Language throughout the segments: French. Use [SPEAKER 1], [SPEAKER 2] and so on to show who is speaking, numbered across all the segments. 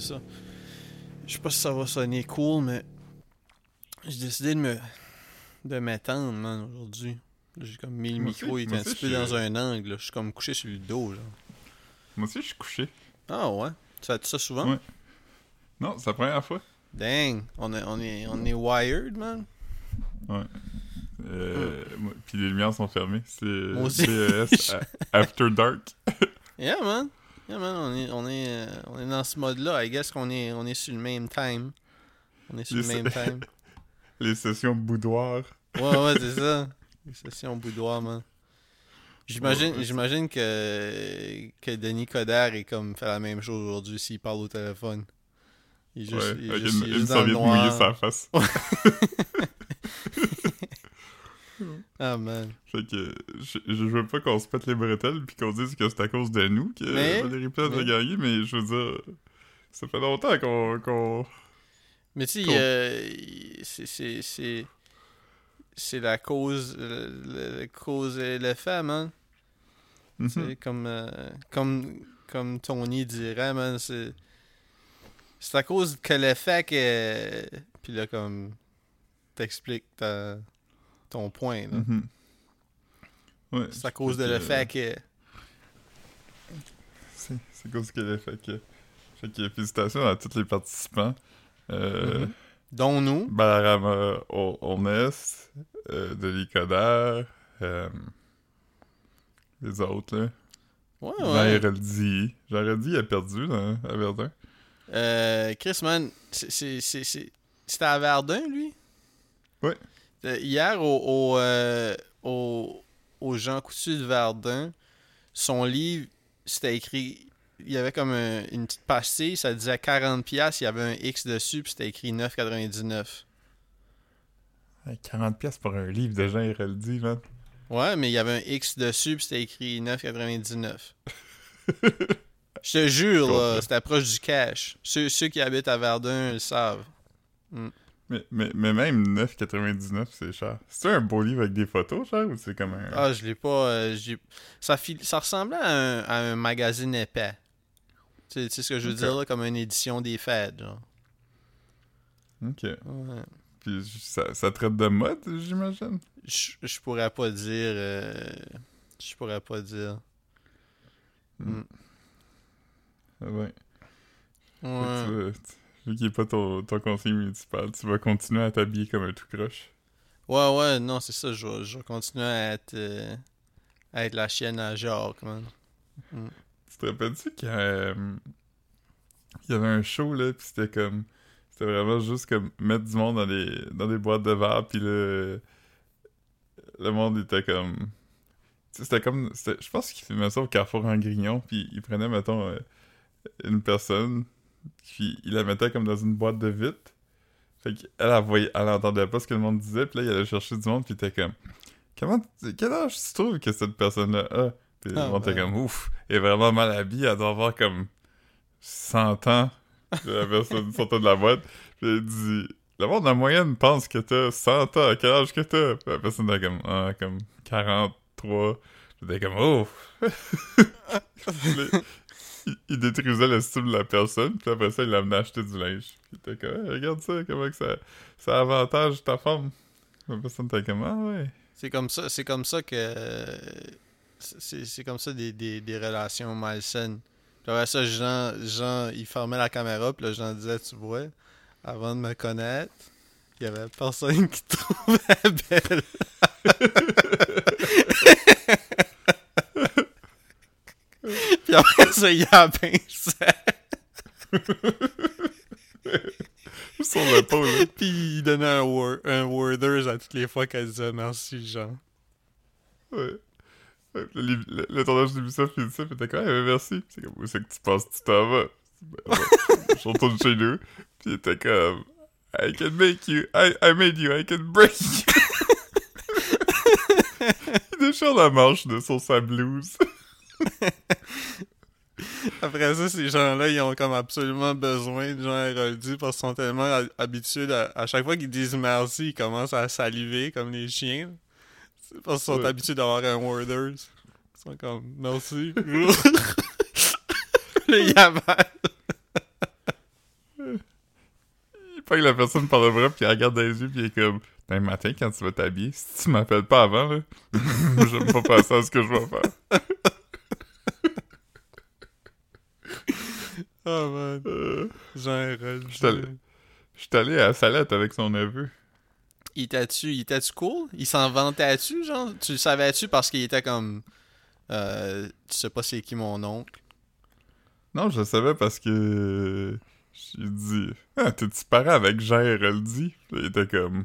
[SPEAKER 1] ça. Je sais pas si ça va sonner cool, mais j'ai décidé de me de m'étendre, man, aujourd'hui. Là, J'ai comme mis le
[SPEAKER 2] Moi
[SPEAKER 1] micro,
[SPEAKER 2] aussi,
[SPEAKER 1] il est
[SPEAKER 2] moi
[SPEAKER 1] un petit peu dans un angle. là. Je suis comme couché sur le dos, genre.
[SPEAKER 2] Moi aussi, je suis couché.
[SPEAKER 1] Ah ouais? Tu fais ça souvent?
[SPEAKER 2] Ouais. Non, c'est la première fois.
[SPEAKER 1] Dang! On est, on, est, on est wired, man.
[SPEAKER 2] Euh, moi- Puis les lumières sont fermées. C'est a- After Dark.
[SPEAKER 1] Yeah, man. Yeah, man, on est, on est, euh, on est dans ce mode-là. I guess qu'on est, on est sur le même time. On est sur le même time.
[SPEAKER 2] Les sessions boudoir.
[SPEAKER 1] Ouais, ouais, c'est ça. Les sessions boudoir, man. J'imagine,
[SPEAKER 2] Ouais, ouais,
[SPEAKER 1] j'imagine que, que Denis Coderre est comme fait la même chose aujourd'hui s'il parle au téléphone. Il est juste,
[SPEAKER 2] ouais,
[SPEAKER 1] il est juste- il est
[SPEAKER 2] une
[SPEAKER 1] juste dans le
[SPEAKER 2] serviette mouillée
[SPEAKER 1] noir.
[SPEAKER 2] sur la face.
[SPEAKER 1] Ah, man.
[SPEAKER 2] Fait que je, je veux pas qu'on se pète les bretelles puis qu'on dise que c'est à cause de nous que
[SPEAKER 1] Mais-
[SPEAKER 2] Valérie Plante a gagné, mais je veux dire, ça fait longtemps qu'on.
[SPEAKER 1] Mais tu sais, euh, c'est- c'est- c'est. C'est la cause. La cause et l'effet, man.
[SPEAKER 2] Mhm.
[SPEAKER 1] C'est comme, euh, comme, comme Tony dirait, man, c'est. C'est à cause que l'effet que. Puis là, comme. T'expliques ta- ton point, là.
[SPEAKER 2] Mhm. Ouais,
[SPEAKER 1] C'est à cause de
[SPEAKER 2] fait que-
[SPEAKER 1] l'effet que.
[SPEAKER 2] C'est à cause qu'elle a fait que. Fait que félicitations à tous les participants. Euh,
[SPEAKER 1] Mhm. Dont nous.
[SPEAKER 2] Balarama O- Onest, euh, Coderre, euh, les autres, là.
[SPEAKER 1] Ouais, ouais.
[SPEAKER 2] Héroldi. Jean a perdu, à Verdun.
[SPEAKER 1] Euh, Chris, man, c'était à Verdun, lui?
[SPEAKER 2] Ouais.
[SPEAKER 1] Euh, Hier, au, au, euh, au, au Jean Coutu de Verdun, son livre, c'était écrit... Il y avait comme un- une petite pastille, ça disait 40$, piastres, il y avait un X dessus, puis c'était écrit 9,99$.
[SPEAKER 2] Hey, 40$ piastres pour un livre de Jean Héroldi, man.
[SPEAKER 1] Ouais, mais il y avait un X dessus, puis c'était écrit 9,99$. Je te jure, là, c'était proche du cash. Ceux, ceux qui habitent à Verdun le savent.
[SPEAKER 2] Mais, mais, mais même 9,99$, c'est cher. C'est un beau livre avec des photos, cher, ou c'est comme un...
[SPEAKER 1] Ah, je l'ai pas. euh, ça, fil- ça ressemblait à un, à un magazine épais. Tu sais, ce que je veux dire, là, comme une édition des fêtes, genre.
[SPEAKER 2] Ok.
[SPEAKER 1] Ouais.
[SPEAKER 2] Puis ça, ça traite de mode, j'imagine?
[SPEAKER 1] Je je pourrais pas dire. euh, Je pourrais pas dire.
[SPEAKER 2] Ah ouais. Tu tu- Vu qu'il n'est pas ton, ton conseiller municipal, tu vas continuer à t'habiller comme un tout croche?
[SPEAKER 1] Ouais, ouais, non, c'est ça. Je je vais continuer à être, euh, à être la chienne à Jacques, man.
[SPEAKER 2] Tu te rappelles-tu qu'il euh, y avait un show, là, pis c'était comme... C'était vraiment juste comme mettre du monde dans des, dans des boîtes de verre, pis le... Le monde était comme... C'était comme... Je pense qu'il filmait ça au Carrefour en Grignon, puis il prenait, mettons, euh, une personne, puis il la mettait comme dans une boîte de vitre. Fait qu'elle, elle, voyait, elle entendait pas ce que le monde disait, puis là, il allait chercher du monde, puis il était comme... Comment... Quel âge tu trouves que cette personne-là a? Puis le
[SPEAKER 1] Ah,
[SPEAKER 2] monde était comme, ouf, elle est vraiment mal habillée, elle doit avoir comme 100 ans. Puis la personne sortait de la boîte, puis elle dit, le monde en moyenne pense que t'as 100 ans, quel âge que t'as? Puis la personne était comme, ah, comme 43. Puis était comme, oh! Il, détruisait le style de la personne, puis après ça, il l'amenait acheter du linge. Puis il était comme, Hey, regarde ça, comment que ça, ça avantage ta femme. La personne était comme, ah ouais.
[SPEAKER 1] C'est comme ça, c'est comme ça que. C'est c'est comme ça des, des, des relations malsaines. Puis après ça, Jean, Jean, il fermait la caméra, puis là, Jean disait, tu vois, avant de me connaître, il y avait personne qui te trouvait belle. puis après ça, il a.
[SPEAKER 2] Sur le pot, là.
[SPEAKER 1] Puis il donnait un, wor un Worders à toutes les fois qu'elle disait merci, Jean.
[SPEAKER 2] Ouais. Le, le, le tournage de l'émission finit ça, puis t'es comme, hey, merci. C'est comme, où c'est que tu penses que tu t'en vas? Ben. Je retourne chez nous, puis il était comme, I can make you, I, I made you, I can break you. il déchire la manche de sur sa blouse.
[SPEAKER 1] Après ça, ces gens-là, ils ont comme absolument besoin de Jean Héroldi parce qu'ils sont tellement ha- habitués à, à chaque fois qu'ils disent merci, ils commencent à saliver comme les chiens. Parce qu'ils sont
[SPEAKER 2] Ouais.
[SPEAKER 1] habitués d'avoir un Worders. Ils sont comme merci. Là, il avale.
[SPEAKER 2] pas que la personne par le bras, puis il regarde dans les yeux, puis il est comme Demain matin, quand tu vas t'habiller, si tu m'appelles pas avant, là, je vais pas passer à ce que je vais faire.
[SPEAKER 1] Oh man.
[SPEAKER 2] Euh,
[SPEAKER 1] Genre,
[SPEAKER 2] Je suis allé- je suis allé à Salette avec son neveu.
[SPEAKER 1] Il était-tu, il était-tu cool? Il s'en vantait-tu, genre? Tu le savais-tu parce qu'il était comme... Euh, tu sais pas c'est qui mon oncle?
[SPEAKER 2] Non, je le savais parce que. J'ai dit. Ah, t'es-tu parent avec? Puis Il était comme.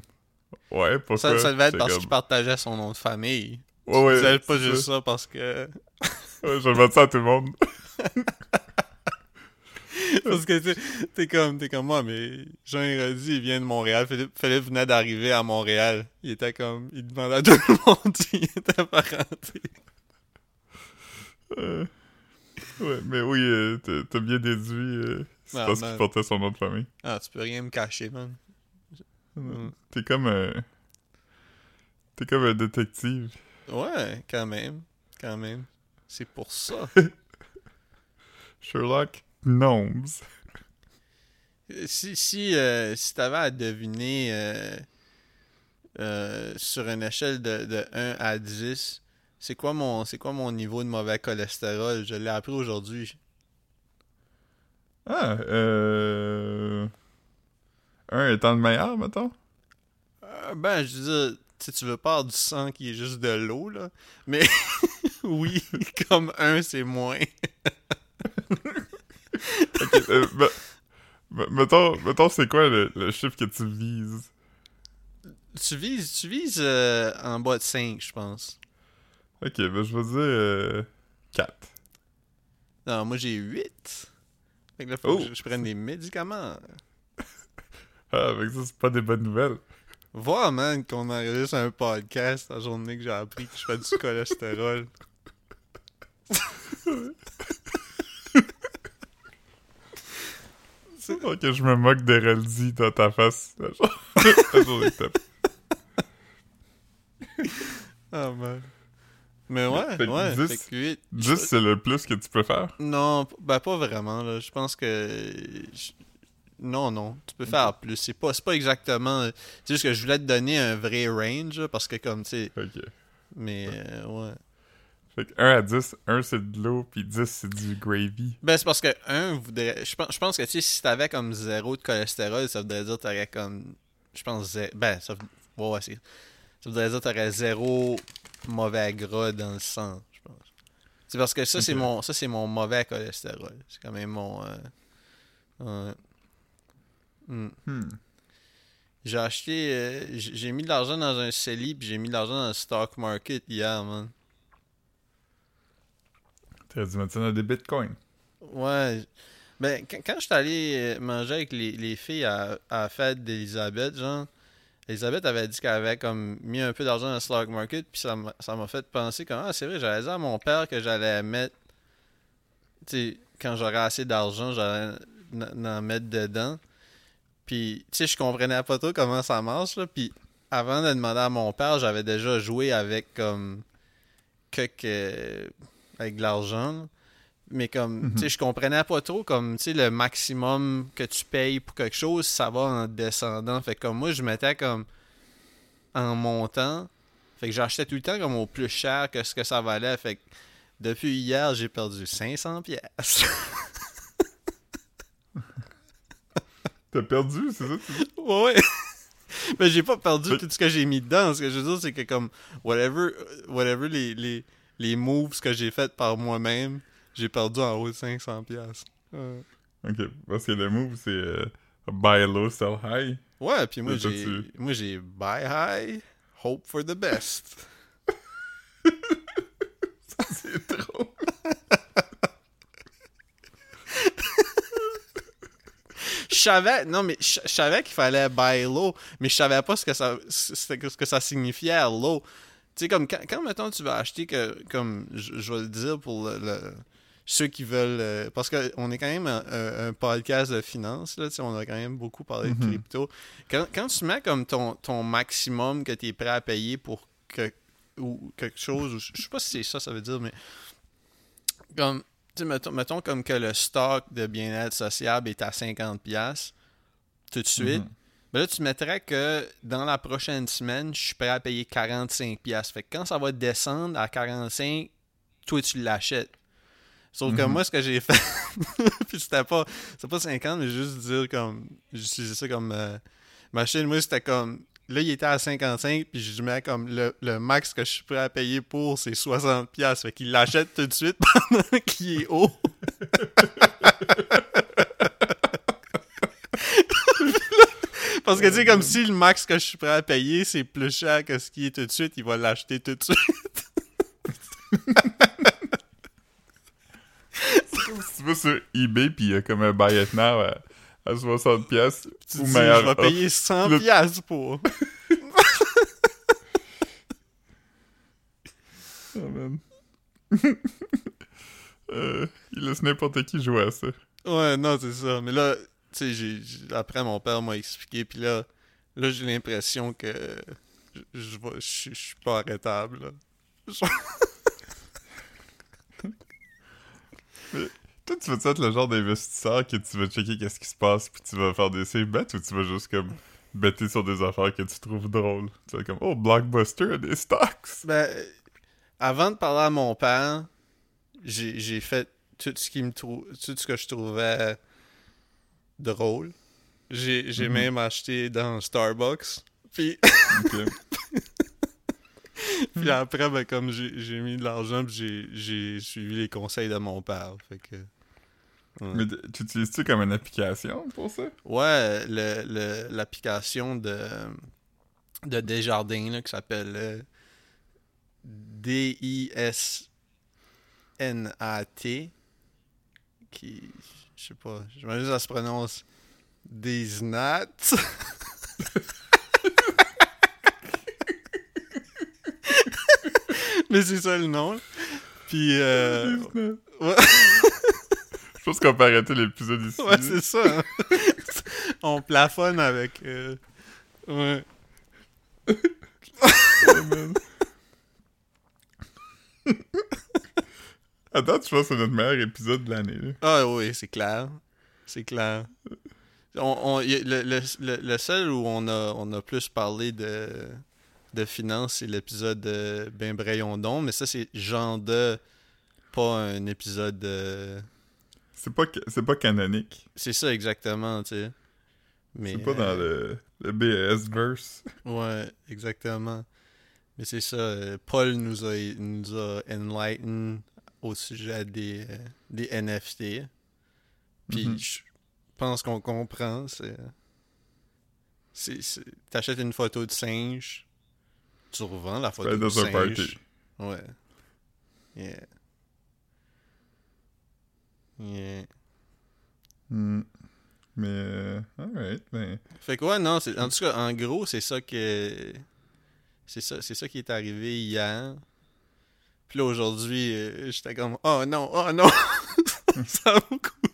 [SPEAKER 2] Ouais, pourquoi?
[SPEAKER 1] Ça, ça devait être parce
[SPEAKER 2] comme,
[SPEAKER 1] qu'il partageait son nom de famille.
[SPEAKER 2] Ouais, ouais.
[SPEAKER 1] tu disais pas juste
[SPEAKER 2] ça.
[SPEAKER 1] ça parce que...
[SPEAKER 2] Ouais, je vais mettre ça à tout le monde.
[SPEAKER 1] Parce que t'es comme, t'es comme moi, mais Jean Héroldi, il vient de Montréal. Philippe, Philippe venait d'arriver à Montréal. Il était comme, il demandait à tout le monde s'il était parenté.
[SPEAKER 2] Euh, Ouais, mais oui, euh, t'as- bien déduit. euh, c'est
[SPEAKER 1] Ah,
[SPEAKER 2] parce qu'il portait son nom de famille.
[SPEAKER 1] Ah, tu peux rien me cacher, man. Mm.
[SPEAKER 2] T'es comme un. T'es comme un détective.
[SPEAKER 1] Ouais, quand même. Quand même. C'est pour ça.
[SPEAKER 2] Sherlock? Gnomes.
[SPEAKER 1] si si, euh, si t'avais à deviner euh, euh, sur une échelle de, de 1 à 10, c'est quoi mon c'est quoi mon niveau de mauvais cholestérol? Je l'ai appris aujourd'hui.
[SPEAKER 2] Ah, euh. Un étant le meilleur, mettons?
[SPEAKER 1] Euh, ben, je veux dire, tu sais, tu veux pas avoir du sang qui est juste de l'eau, là. Mais oui, comme un, c'est moins.
[SPEAKER 2] Ok, euh, me- me- mettons, mettons c'est quoi le, le chiffre que tu vises?
[SPEAKER 1] Tu vises, tu vises euh, en bas de 5, je pense.
[SPEAKER 2] Ok, ben je vais dire euh, 4.
[SPEAKER 1] Non, moi j'ai 8. Fait que là, faut
[SPEAKER 2] Oh.
[SPEAKER 1] que je, je prenne des médicaments.
[SPEAKER 2] Ah, avec ça, c'est pas des bonnes nouvelles.
[SPEAKER 1] Voir, man, qu'on enregistre un podcast la journée que j'ai appris que je fais du cholestérol.
[SPEAKER 2] Ok, je me moque d'Heraldi dans ta face. Que
[SPEAKER 1] Ah, man. Mais ouais,
[SPEAKER 2] Fait que
[SPEAKER 1] ouais,
[SPEAKER 2] 10,
[SPEAKER 1] fait que 8.
[SPEAKER 2] 10, c'est le plus que tu peux faire?
[SPEAKER 1] Non, ben pas vraiment, là. Je pense que... je- Non, non, tu peux faire plus. C'est pas, c'est pas exactement... C'est juste que je voulais te donner un vrai range, parce que comme, tu sais...
[SPEAKER 2] Ok.
[SPEAKER 1] Mais, euh, ouais.
[SPEAKER 2] Fait que 1 à 10, 1 c'est de l'eau, puis 10 c'est du gravy.
[SPEAKER 1] Ben, c'est parce que, un, voudrait... Je pense, je pense que, tu sais, si t'avais comme zéro de cholestérol, ça voudrait dire que t'aurais comme... Je pense... zé- Ben, ça... Ouais, ouais, c'est... Ça voudrait dire que t'aurais zéro mauvais gras dans le sang, je pense. C'est parce que ça, c'est mon... Ça, c'est mon mauvais cholestérol. C'est quand même mon... euh. Hmm.
[SPEAKER 2] Hmm.
[SPEAKER 1] J'ai acheté... euh, j'ai mis de l'argent dans un CELI, puis j'ai mis de l'argent dans le stock market hier, man.
[SPEAKER 2] Dans des bitcoins.
[SPEAKER 1] Ouais. Ben, quand, je suis allé manger avec les, les filles à, la fête d'Elisabeth, genre, Elisabeth avait dit qu'elle avait comme mis un peu d'argent dans le stock market, puis ça m'a fait penser comme, ah, c'est vrai, j'allais dire à mon père que j'allais mettre, tu sais, quand j'aurais assez d'argent, j'allais en mettre dedans. Puis, tu sais, je comprenais pas trop comment ça marche, là, puis avant de demander à mon père, j'avais déjà joué avec comme, euh, avec de l'argent. Mais comme,
[SPEAKER 2] Mhm.
[SPEAKER 1] tu sais, je comprenais pas trop, comme, tu sais, le maximum que tu payes pour quelque chose, ça va en descendant. Fait que comme moi, je mettais comme en montant. Fait que j'achetais tout le temps comme au plus cher que ce que ça valait. Fait que depuis hier, j'ai perdu 500 pièces.
[SPEAKER 2] T'as perdu, c'est ça?
[SPEAKER 1] ouais. Mais j'ai pas perdu tout ce que j'ai mis dedans. Ce que je veux dire, c'est que comme, whatever, whatever les, les, les moves que j'ai fait par moi-même, j'ai perdu en haut de 500 pièces.
[SPEAKER 2] Ok, parce que le move c'est euh, buy low, sell high.
[SPEAKER 1] Ouais, puis moi j'ai moi j'ai buy high, hope for the best.
[SPEAKER 2] C'est drôle.
[SPEAKER 1] Je savais non mais je savais qu'il fallait buy low, mais je savais pas ce que ça ce que ça signifiait low. Sais comme quand, quand mettons tu vas acheter que comme je, je vais le dire pour le, le- ceux qui veulent euh, parce que on est quand même un, un- un podcast de finance là, on a quand même beaucoup parlé de
[SPEAKER 2] Mhm.
[SPEAKER 1] crypto. Quand, quand tu mets comme ton, ton maximum que tu es prêt à payer pour que ou quelque chose, ou je sais pas si c'est ça ça veut dire mais comme mettons, mettons comme que le stock de bien-être sociable est à 50$ tout de suite,
[SPEAKER 2] Mhm.
[SPEAKER 1] Ben là, tu mettrais que dans la prochaine semaine, je suis prêt à payer 45$. Fait que quand ça va descendre à 45$, toi, tu l'achètes. Sauf que
[SPEAKER 2] Mhm.
[SPEAKER 1] moi, ce que j'ai fait, puis c'était pas, pas 50, mais juste dire comme, j'utilisais ça comme, euh, machine, moi, c'était comme, là, il était à 55, puis je mets comme, le, le max que je suis prêt à payer pour, c'est 60$. Fait qu'il l'achète tout de suite pendant qu'il est haut. Parce que, tu sais, comme si le max que je suis prêt à payer, c'est plus cher que ce qui est tout de suite, il va l'acheter tout de suite.
[SPEAKER 2] Tu vas sur eBay puis il y a comme un buy it now à, à 60 pièces
[SPEAKER 1] Tu
[SPEAKER 2] ou
[SPEAKER 1] dis,
[SPEAKER 2] meilleur
[SPEAKER 1] je vais payer 100$
[SPEAKER 2] Le-
[SPEAKER 1] pour.
[SPEAKER 2] Oh, man. Euh, il laisse n'importe qui jouer à ça.
[SPEAKER 1] Ouais, non, c'est ça. Mais là, tu sais, après, mon père m'a expliqué, puis là, là j'ai l'impression que je, suis pas arrêtable.
[SPEAKER 2] Toi, tu veux être le genre d'investisseur que tu vas checker qu'est-ce qui se passe puis tu vas faire des safe bets ou tu vas juste comme better sur des affaires que tu trouves drôles? Tu vas comme, oh, Blockbuster a des stocks!
[SPEAKER 1] Ben, avant de parler à mon père, j'ai fait tout ce qui me tout ce que je trouvais drôle. J'ai
[SPEAKER 2] Mhm.
[SPEAKER 1] même acheté dans Starbucks. Puis, puis après, ben, comme j'ai mis de l'argent, j'ai- suivi les conseils de mon père. Fait que. ouais.
[SPEAKER 2] Mais tu utilises-tu comme une application pour ça?
[SPEAKER 1] Ouais, le- le- l'application de, de Desjardins là, qui s'appelle euh, D-I-S-N-A-T. Qui, je sais pas, j'imagine que ça se prononce Desnat. Mais c'est ça le nom. Puis, euh, ouais.
[SPEAKER 2] Je pense qu'on peut arrêter l'épisode ici.
[SPEAKER 1] Ouais, c'est ça. hein. On plafonne avec. euh, Ouais.
[SPEAKER 2] Oh. Attends, pense que c'est notre meilleur épisode de l'année.
[SPEAKER 1] Ah oui, c'est clair. C'est clair. On, on- a- le, le, le, seul où on a, on a plus parlé de, de finances, c'est l'épisode de Ben Brayondon, mais ça, c'est genre de. Pas un épisode de.
[SPEAKER 2] C'est pas, c'est pas canonique.
[SPEAKER 1] C'est ça exactement, tu sais. Mais,
[SPEAKER 2] C'est pas dans
[SPEAKER 1] euh,
[SPEAKER 2] le, le BS verse.
[SPEAKER 1] Ouais, exactement. Mais c'est ça, euh, Paul nous a, nous a enlighten au sujet des, euh, des NFT. Puis
[SPEAKER 2] Mhm.
[SPEAKER 1] je pense qu'on comprend. C'est, T'achètes une photo de singe, tu revends la photo de singe.
[SPEAKER 2] party.
[SPEAKER 1] Ouais. Yeah. Yeah.
[SPEAKER 2] Hmm. Mais, euh, alright, ben.
[SPEAKER 1] Fait que ouais, non, c'est, en tout cas, en gros, c'est ça que. C'est ça, c'est ça qui est arrivé hier. Puis là, aujourd'hui, euh, j'étais comme, oh non, oh non! ça vaut le coup.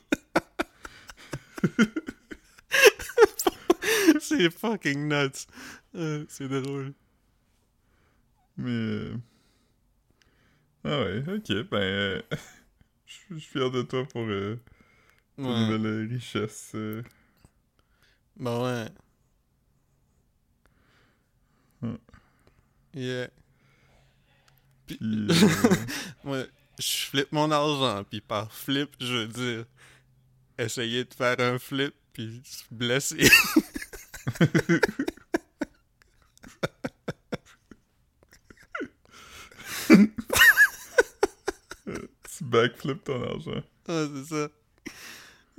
[SPEAKER 1] c'est fucking nuts. Euh, c'est drôle.
[SPEAKER 2] Mais. euh, Ah ouais, ok, ben. euh, Je suis- fier de toi pour euh,
[SPEAKER 1] Ouais.
[SPEAKER 2] nouvelle richesse. euh.
[SPEAKER 1] Ben ouais. Yeah.
[SPEAKER 2] Puis, euh,
[SPEAKER 1] Moi, je flippe mon argent, puis par flip, je veux dire, essayer de faire un flip, puis se blesser.
[SPEAKER 2] tu backflip ton argent.
[SPEAKER 1] ah, c'est ça.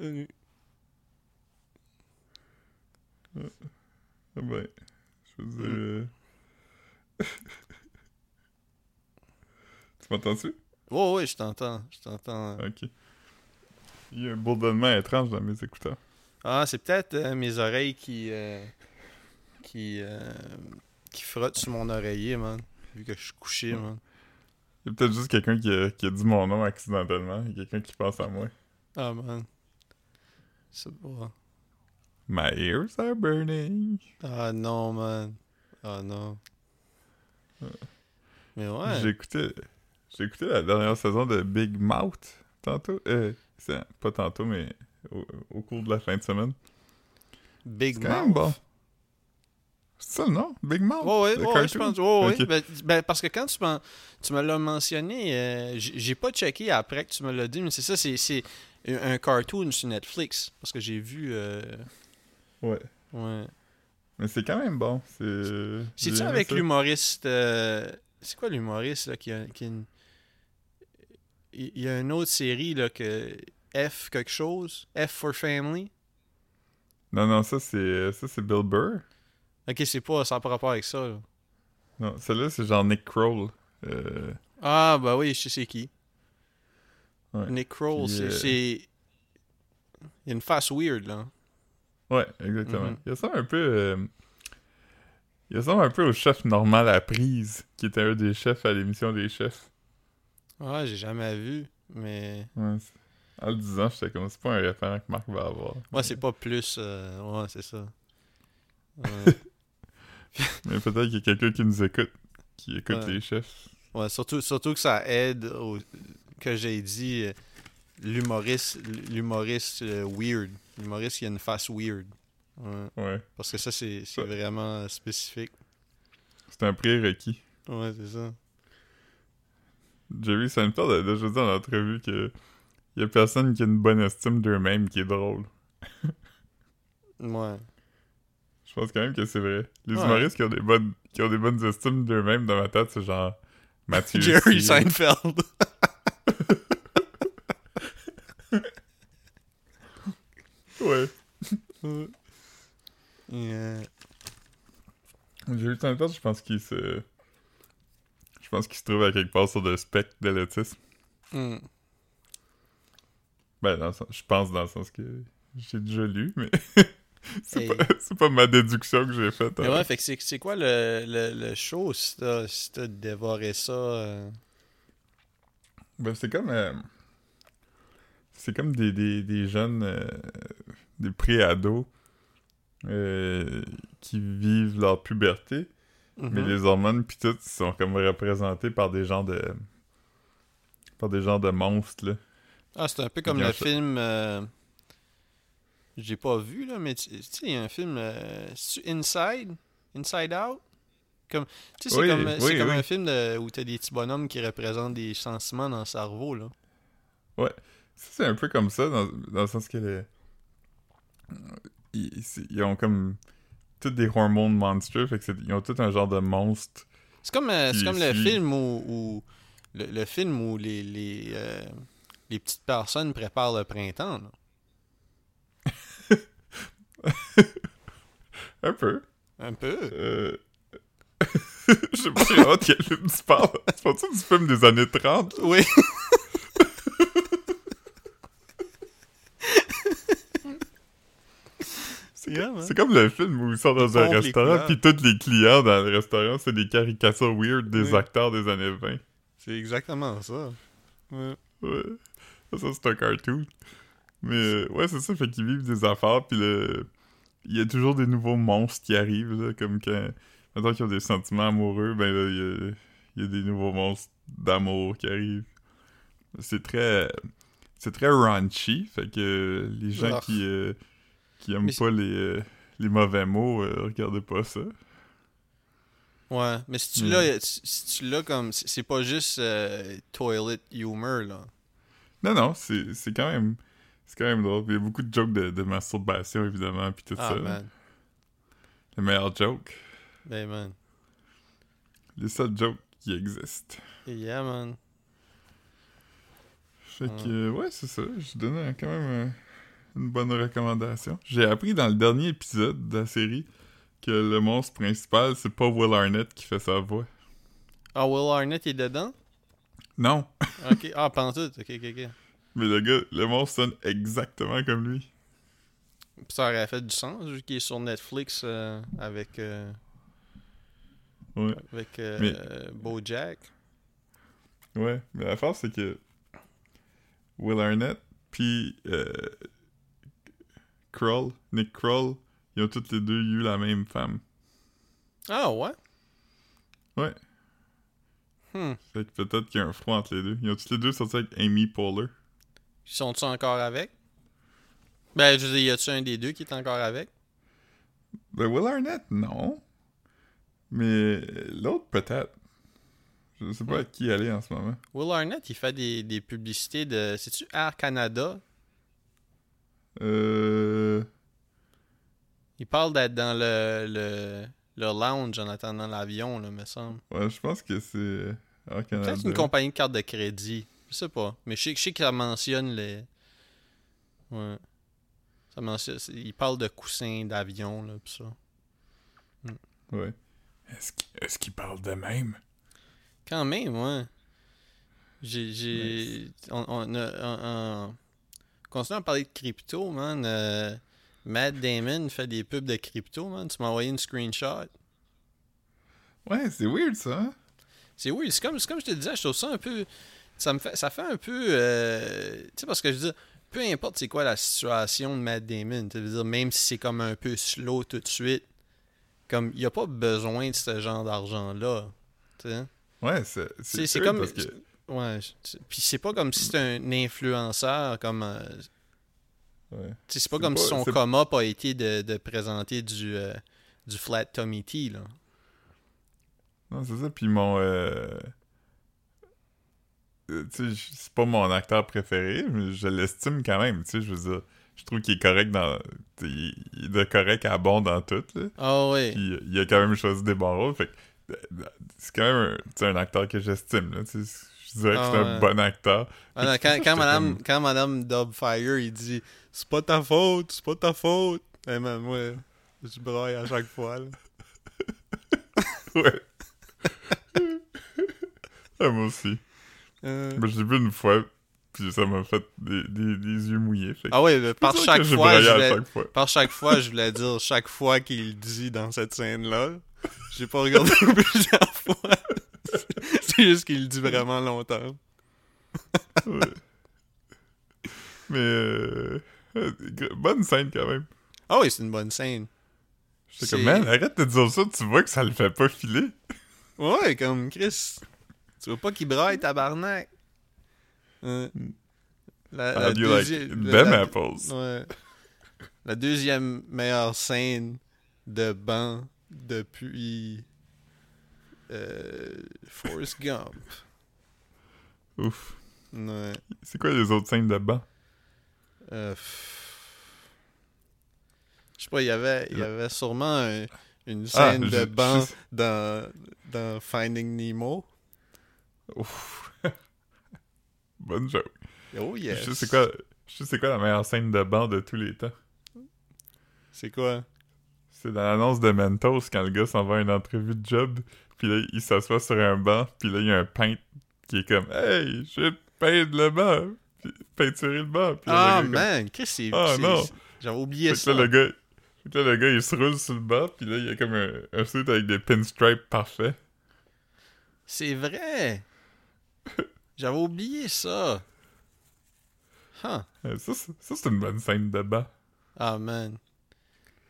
[SPEAKER 1] Euh,
[SPEAKER 2] Ah ben, je veux dire. euh, tu m'entends-tu?
[SPEAKER 1] Ouais, ouais, je t'entends. Je t'entends.
[SPEAKER 2] Ok. Il y a un bourdonnement étrange dans mes écouteurs.
[SPEAKER 1] Ah, c'est peut-être euh, mes oreilles qui. euh, qui. euh, qui frottent sur mon oreiller, man. Vu que je suis couché, man.
[SPEAKER 2] Il y a peut-être juste quelqu'un qui a, qui a dit mon nom accidentellement. Il y a quelqu'un qui pense à moi.
[SPEAKER 1] Ah, man. C'est pas.
[SPEAKER 2] My ears are burning.
[SPEAKER 1] Ah, non, man. Ah, non. Mais ouais.
[SPEAKER 2] J'ai écouté, j'ai écouté la dernière saison de Big Mouth tantôt. Euh, pas tantôt, mais au, au cours de la fin de semaine.
[SPEAKER 1] Big
[SPEAKER 2] C'est quand même
[SPEAKER 1] Mouth?
[SPEAKER 2] C'est ça le nom? Big Mouth?
[SPEAKER 1] Je pense. Ouais, ouais.
[SPEAKER 2] Ok.
[SPEAKER 1] Ben, ben, parce que quand tu, m'en- tu me l'as mentionné, euh, j'ai pas checké après que tu me l'as dit, mais c'est ça, c'est- c'est un cartoon sur Netflix. Parce que j'ai vu. euh,
[SPEAKER 2] Ouais.
[SPEAKER 1] ouais.
[SPEAKER 2] Mais c'est quand même bon. C'est.
[SPEAKER 1] C'est-tu avec l'humoriste. euh, C'est quoi l'humoriste là, qui a, qui a une- Il y a une autre série là que. F quelque chose F for Family
[SPEAKER 2] Non, non, ça c'est ça c'est Bill Burr.
[SPEAKER 1] Ok, c'est pas. Ça n'a pas rapport avec ça. là.
[SPEAKER 2] Non, celle-là c'est genre Nick Kroll. Euh,
[SPEAKER 1] Ah, bah oui, je sais c'est qui.
[SPEAKER 2] Ouais.
[SPEAKER 1] Nick Kroll,
[SPEAKER 2] euh,
[SPEAKER 1] c'est- Il y a une face weird là.
[SPEAKER 2] Ouais, exactement.
[SPEAKER 1] Mhm.
[SPEAKER 2] Il ressemble un peu. euh, Il ressemble un peu au chef normal à prise, qui était un des chefs à l'émission des chefs.
[SPEAKER 1] Ouais, j'ai jamais vu, mais.
[SPEAKER 2] Ouais, en le disant, j'étais comme c'est pas un référent que Marc va avoir.
[SPEAKER 1] Ouais, c'est pas plus. euh, Ouais, c'est ça. Ouais.
[SPEAKER 2] Mais peut-être qu'il y a quelqu'un qui nous écoute, qui écoute
[SPEAKER 1] Ouais.
[SPEAKER 2] les chefs.
[SPEAKER 1] Ouais, surtout, surtout que ça aide au- que j'ai dit euh, l'humoriste l'humoriste euh, weird. L'humoriste qui a une face weird. Ouais,
[SPEAKER 2] Ouais,
[SPEAKER 1] parce que ça, c'est vraiment spécifique.
[SPEAKER 2] c'est un prérequis.
[SPEAKER 1] Ouais, c'est ça.
[SPEAKER 2] Jerry Seinfeld a déjà dit en entrevue que y a personne qui a une bonne estime d'eux-mêmes qui est drôle.
[SPEAKER 1] Ouais.
[SPEAKER 2] Je pense quand même que c'est vrai. Les
[SPEAKER 1] Ouais.
[SPEAKER 2] humoristes qui ont des bonnes qui ont des bonnes estimes d'eux-mêmes dans ma tête, c'est genre Mathieu.
[SPEAKER 1] Jerry. Seinfeld.
[SPEAKER 2] Ouais.
[SPEAKER 1] Yeah.
[SPEAKER 2] Jerry Seinfeld, je pense qu'il se je pense qu'il se trouve à quelque part sur le spectre de l'autisme.
[SPEAKER 1] Hmm.
[SPEAKER 2] Ben, dans le sens- je pense dans le sens que j'ai déjà lu, mais c'est
[SPEAKER 1] Hey.
[SPEAKER 2] pas, ma déduction que j'ai faite. Hein.
[SPEAKER 1] ouais, fait que c'est quoi le, le, le show si t'as si dévoré ça? euh?
[SPEAKER 2] Ben, c'est comme. euh, c'est comme des, des, des jeunes. euh, des pré-ados. qui vivent leur puberté. Mais
[SPEAKER 1] Mhm.
[SPEAKER 2] les hormones, pis tout, sont comme représentés par des genres de. par des genres de monstres, là.
[SPEAKER 1] Ah, c'est un peu comme le film. euh, J'ai pas vu, là, mais tu sais, il y a un film. euh, Inside? Inside Out? Comme, Tu sais, c'est
[SPEAKER 2] Oui,
[SPEAKER 1] comme,
[SPEAKER 2] oui,
[SPEAKER 1] c'est comme
[SPEAKER 2] oui.
[SPEAKER 1] un film de- où t'as des petits bonhommes qui représentent des sentiments dans le cerveau, là.
[SPEAKER 2] Ça, c'est un peu comme ça, dans, dans le sens que les... Ils, ils ont comme... Toutes des hormones monsters, fait que ils ont tout un genre de monstre.
[SPEAKER 1] C'est comme, euh, c'est comme le film où. où- le, le film où les, les, euh, les petites personnes préparent le printemps, là.
[SPEAKER 2] Un peu.
[SPEAKER 1] Un peu.
[SPEAKER 2] Euh... Je sais pas j'ai hâte quel film tu parles. C'est pas du film des années 30?
[SPEAKER 1] Oui.
[SPEAKER 2] C'est
[SPEAKER 1] Yeah,
[SPEAKER 2] comme,
[SPEAKER 1] man.
[SPEAKER 2] C'est comme le film où ils sont dans
[SPEAKER 1] Ils
[SPEAKER 2] un restaurant, puis tous les clients dans le restaurant, c'est des caricatures weird des
[SPEAKER 1] Oui.
[SPEAKER 2] acteurs des années 20.
[SPEAKER 1] C'est exactement ça. Ouais.
[SPEAKER 2] Ouais. Ça, c'est un cartoon. Mais euh, ouais, c'est ça, fait qu'ils vivent des affaires, puis le... il y a toujours des nouveaux monstres qui arrivent, là, comme quand... Maintenant qu'ils ont des sentiments amoureux, ben là, il y a, il y a des nouveaux monstres d'amour qui arrivent. C'est très... C'est très raunchy, fait que les gens qui, euh, qui aiment
[SPEAKER 1] Mais
[SPEAKER 2] pas les, euh, les mauvais mots, euh, regardez pas ça.
[SPEAKER 1] Ouais, mais si tu
[SPEAKER 2] Hmm.
[SPEAKER 1] l'as, si si tu l'as comme, c'est pas juste euh, toilet humor là.
[SPEAKER 2] Non, non, c'est c'est quand même... C'est quand même drôle. Il y a beaucoup de jokes de, de masturbation, évidemment, puis tout
[SPEAKER 1] Ah
[SPEAKER 2] ça.
[SPEAKER 1] man,
[SPEAKER 2] Le meilleur joke.
[SPEAKER 1] ben man,
[SPEAKER 2] Les seuls jokes qui existent.
[SPEAKER 1] yeah man.
[SPEAKER 2] Fait que, euh, ouais, c'est ça. Je donne un- quand même euh, une bonne recommandation. J'ai appris dans le dernier épisode de la série que le monstre principal, c'est pas Will Arnett qui fait sa voix.
[SPEAKER 1] Ah Will Arnett est dedans?
[SPEAKER 2] Non,
[SPEAKER 1] Ok, ah pantoute, ok ok ok.
[SPEAKER 2] mais le gars, le monstre sonne exactement comme lui.
[SPEAKER 1] Puis ça aurait fait du sens vu qu'il est sur Netflix euh, avec euh,
[SPEAKER 2] Ouais,
[SPEAKER 1] avec euh,
[SPEAKER 2] Mais-
[SPEAKER 1] BoJack.
[SPEAKER 2] ouais. Mais l'affaire, c'est que Will Arnett, puis euh, Kroll, Nick Kroll, ils ont toutes les deux eu la même femme.
[SPEAKER 1] Ah ouais?
[SPEAKER 2] Ouais.
[SPEAKER 1] Hmm.
[SPEAKER 2] Fait que peut-être qu'il y a un froid entre les deux. Ils ont tous les deux sorti avec Amy Poehler.
[SPEAKER 1] Ils sont-ils encore avec? Ben je veux dire, y a-tu un des deux qui est encore avec?
[SPEAKER 2] Ben, Will Arnett, non. Mais l'autre, peut-être. Je sais pas à qui aller en ce moment.
[SPEAKER 1] Will Arnett, il fait des, des publicités de. C'est-tu Air Canada?
[SPEAKER 2] Euh.
[SPEAKER 1] Il parle d'être dans le, le, le lounge en attendant l'avion, là, me semble.
[SPEAKER 2] Ouais, je pense que c'est.
[SPEAKER 1] Peut-être une compagnie de carte de crédit. Je sais pas. Mais je sais, je sais que ça mentionne les. Ouais. Ça mentionne. Il parle de coussins d'avion, là, pis ça.
[SPEAKER 2] Ouais. Est-ce qu'il est parle de même?
[SPEAKER 1] Quand même, ouais. J'ai. j'ai on, on, a- on- on- Continuons à parler de crypto, man. euh, Matt Damon fait des pubs de crypto, man. Tu m'as envoyé une screenshot.
[SPEAKER 2] Ouais, c'est weird ça, hein?
[SPEAKER 1] C'est oui, c'est comme, comme je te disais, je trouve ça un peu. Ça me fait, ça fait un peu. euh, tu sais, parce que je veux dire, peu importe c'est quoi la situation de Matt Damon, tu veux dire, même si c'est comme un peu slow tout de suite, comme il n'y a pas besoin de ce genre d'argent-là. Tu sais.
[SPEAKER 2] Ouais, c'est.
[SPEAKER 1] C'est c'est
[SPEAKER 2] weird
[SPEAKER 1] comme.
[SPEAKER 2] parce que-
[SPEAKER 1] Ouais. Puis c'est pas comme si c'était un influenceur, comme. euh,
[SPEAKER 2] Ouais.
[SPEAKER 1] c'est pas comme
[SPEAKER 2] pas-
[SPEAKER 1] si son coma a été de, de présenter du, euh, du flat Tommy T, là.
[SPEAKER 2] Non, c'est ça. Puis mon. Euh... euh, Tu sais, c'est pas mon acteur préféré, mais je l'estime quand même. Tu sais, je veux dire, je trouve qu'il est correct dans. Il est de correct à bon dans tout, là.
[SPEAKER 1] Ah ouais.
[SPEAKER 2] Puis il a quand même choisi des bons rôles. Fait que, c'est quand même un, un acteur que j'estime, là. Je dirais que
[SPEAKER 1] Ah
[SPEAKER 2] c'est
[SPEAKER 1] ouais.
[SPEAKER 2] un bon acteur.
[SPEAKER 1] Ah non, quand, madame,
[SPEAKER 2] comme-
[SPEAKER 1] quand madame Dubfire, il dit C'est pas ta faute, c'est pas ta faute. Eh man, moi, je braille à chaque fois. Là.
[SPEAKER 2] Ouais. ah, moi aussi.
[SPEAKER 1] Euh,
[SPEAKER 2] Ben, je l'ai vu une fois, puis ça m'a fait des, des, des yeux mouillés. Fait
[SPEAKER 1] Ah ouais, mais par chaque fois, je voulais,
[SPEAKER 2] chaque fois.
[SPEAKER 1] par chaque fois, je voulais dire chaque fois qu'il dit dans cette scène-là. J'ai pas regardé plusieurs fois. C'est juste qu'il le dit vraiment longtemps.
[SPEAKER 2] Ouais. Mais euh, euh, bonne scène quand même.
[SPEAKER 1] Ah oui, c'est une bonne scène.
[SPEAKER 2] J'étais
[SPEAKER 1] C'est-
[SPEAKER 2] comme, man, arrête de dire ça, tu vois que ça le fait pas filer.
[SPEAKER 1] Ouais, comme Chris. Tu veux pas qu'il braille, tabarnak? Euh, la,
[SPEAKER 2] you like
[SPEAKER 1] deuxi-
[SPEAKER 2] them
[SPEAKER 1] la-
[SPEAKER 2] apples?
[SPEAKER 1] Ouais. La deuxième meilleure scène de banc depuis euh, Forrest Gump.
[SPEAKER 2] Ouf.
[SPEAKER 1] Ouais.
[SPEAKER 2] C'est quoi les autres scènes de banc?
[SPEAKER 1] Euh. Je sais pas, il y avait, il y avait sûrement un- une
[SPEAKER 2] Ah,
[SPEAKER 1] scène de banc dans, dans Finding Nemo.
[SPEAKER 2] Ouf. Bonne joke.
[SPEAKER 1] Oh yes.
[SPEAKER 2] Je sais quoi, je sais c'est quoi la meilleure scène de banc de tous les temps.
[SPEAKER 1] C'est quoi?
[SPEAKER 2] C'est dans l'annonce de Mentos quand le gars s'en va à une entrevue de job, puis là, il s'assoit sur un banc, puis là, il y a un peintre qui est comme Hey, je vais peindre le banc, puis peinturer le banc. Puis là,
[SPEAKER 1] Ah
[SPEAKER 2] le gars est
[SPEAKER 1] man, qu'est-ce que c'est?
[SPEAKER 2] Ah, non.
[SPEAKER 1] J'avais oublié ça.
[SPEAKER 2] Là, le gars, fait là, le gars, il se roule sur le banc, puis là, il y a comme un, un suit avec des pinstripes parfaits.
[SPEAKER 1] C'est vrai. J'avais oublié ça. Huh.
[SPEAKER 2] Euh, Ça, c'est- une bonne scène de banc.
[SPEAKER 1] Ah man.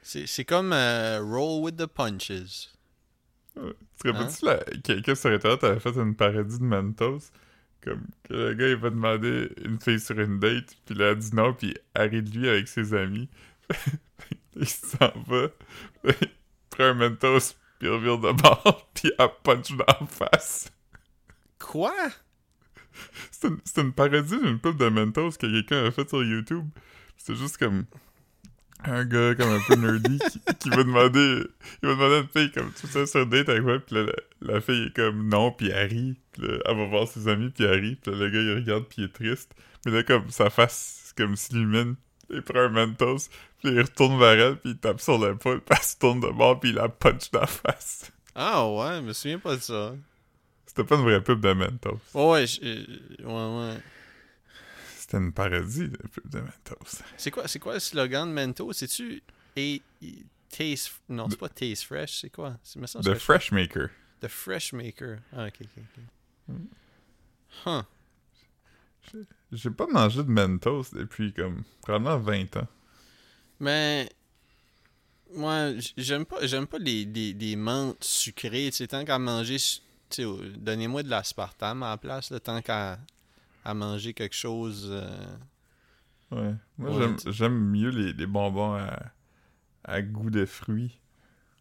[SPEAKER 1] C'est c'est comme euh, Roll with the Punches.
[SPEAKER 2] Tu te rappelles-tu, là, quelqu'un sur Internet avait fait une parodie de Mentos? Comme que le gars, il va demander une fille sur une date, puis là, elle dit non, puis de lui avec ses amis. il s'en va, il prend un Mentos, puis il revient de bord, puis elle punch dans la face.
[SPEAKER 1] Quoi?
[SPEAKER 2] C'est une, une parodie d'une pub de Mentos que quelqu'un a fait sur YouTube. C'est juste comme un gars comme un peu nerdy qui, qui va demander il va demander à une fille comme tu sais sur date avec moi? Puis la, la fille est comme non puis elle rit. Puis là, elle va voir ses amis puis elle rit. Puis là, le gars il regarde puis il est triste. Mais là comme sa face comme s'illumine il prend un Mentos puis il retourne vers elle puis il tape sur l'épaule puis elle se tourne de bord puis il la punch dans la face.
[SPEAKER 1] Ah ouais, je me souviens pas de ça.
[SPEAKER 2] c'était pas une vraie pub de Mentos.
[SPEAKER 1] Ouais, ouais, je- euh, ouais, ouais.
[SPEAKER 2] C'était une parodie de pub de Mentos
[SPEAKER 1] C'est quoi, c'est quoi le slogan de Mento? C'est-tu Taste... Non, c'est pas Taste Fresh, c'est quoi? C'est,
[SPEAKER 2] The Fresh Maker
[SPEAKER 1] The Fresh Maker. Ah, ok, ok, ok.
[SPEAKER 2] Hmm.
[SPEAKER 1] Huh.
[SPEAKER 2] J'ai pas mangé de Mentos depuis comme probablement 20 ans.
[SPEAKER 1] Mais moi, j'aime pas, j'aime pas les, les, les menthes sucrées. Tu sais, tant qu'à manger, donnez-moi de l'aspartame à la place, là, tant qu'à à manger quelque chose. euh,
[SPEAKER 2] Ouais. Moi,
[SPEAKER 1] Ouais,
[SPEAKER 2] j'aime- mieux les, les bonbons à, à goût de fruits.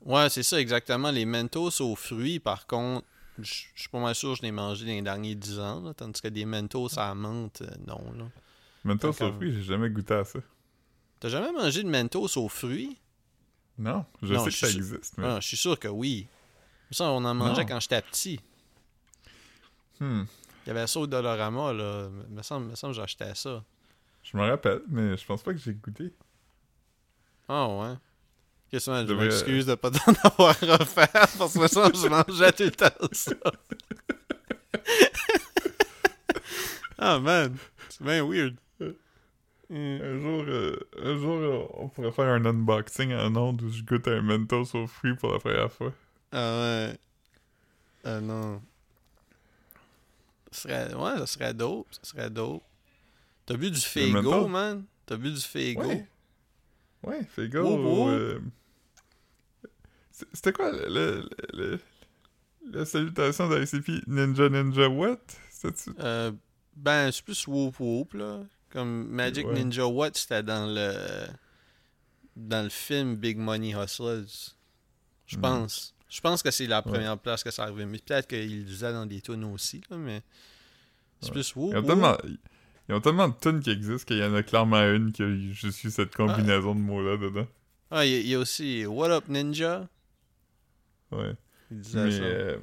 [SPEAKER 1] Ouais, c'est ça, exactement. Les Mentos aux fruits, par contre, je suis pas mal sûr que je l'ai mangé dans les derniers 10 ans, là, tandis que des Mentos à menthe, euh, non. Là.
[SPEAKER 2] Mentos aux fruits, j'ai jamais goûté à ça.
[SPEAKER 1] T'as jamais mangé de Mentos aux fruits?
[SPEAKER 2] Non, je
[SPEAKER 1] Non,
[SPEAKER 2] sais que ça existe, mais...
[SPEAKER 1] Ah, je suis sûr que oui. Ça, on en mangeait
[SPEAKER 2] Non.
[SPEAKER 1] quand j'étais petit.
[SPEAKER 2] Hmm,
[SPEAKER 1] Il y avait ça au Dollarama, là. Me semble, me semble que j'achetais ça.
[SPEAKER 2] je me rappelle, mais je pense pas que j'ai goûté.
[SPEAKER 1] Ah ouais. Qu'est-ce que je
[SPEAKER 2] Devrais-
[SPEAKER 1] m'excuse de pas t'en avoir refait parce que ça, je mangeais tout le temps ça. ah man, c'est bien weird.
[SPEAKER 2] Un jour, euh, un jour euh, on pourrait faire un unboxing en ondes où je goûte un Mentos aux fruits pour la première fois.
[SPEAKER 1] Ah ouais. Ah non. Serait... Ouais, ça serait dope. Ça serait dope. T'as bu du Fego, man? T'as bu du Fego?
[SPEAKER 2] Ouais. Ouais, Fego.
[SPEAKER 1] Oh, oh.
[SPEAKER 2] euh, C'était quoi le, le, le- la salutation d'ICP Ninja Ninja What?
[SPEAKER 1] Euh, ben, c'est plus Whoop Whoop, là. Comme Magic
[SPEAKER 2] Ouais.
[SPEAKER 1] Ninja What, c'était dans le... Dans le film Big Money Hustlers. Je
[SPEAKER 2] Hmm.
[SPEAKER 1] pense. Je pense que c'est la première place que ça arrivait. Mais peut-être qu'ils le faisaient dans des tunes aussi, là, mais... C'est
[SPEAKER 2] Ouais.
[SPEAKER 1] plus Whoop
[SPEAKER 2] Ils ont
[SPEAKER 1] Whoop.
[SPEAKER 2] tellement, ils ont tellement de tunes qui existent qu'il y en a clairement une qui a juste eu cette combinaison de mots-là dedans.
[SPEAKER 1] Ah, il y, a- il y a aussi What Up Ninja.
[SPEAKER 2] Ouais.
[SPEAKER 1] Il disait
[SPEAKER 2] Mais,
[SPEAKER 1] ça.
[SPEAKER 2] euh,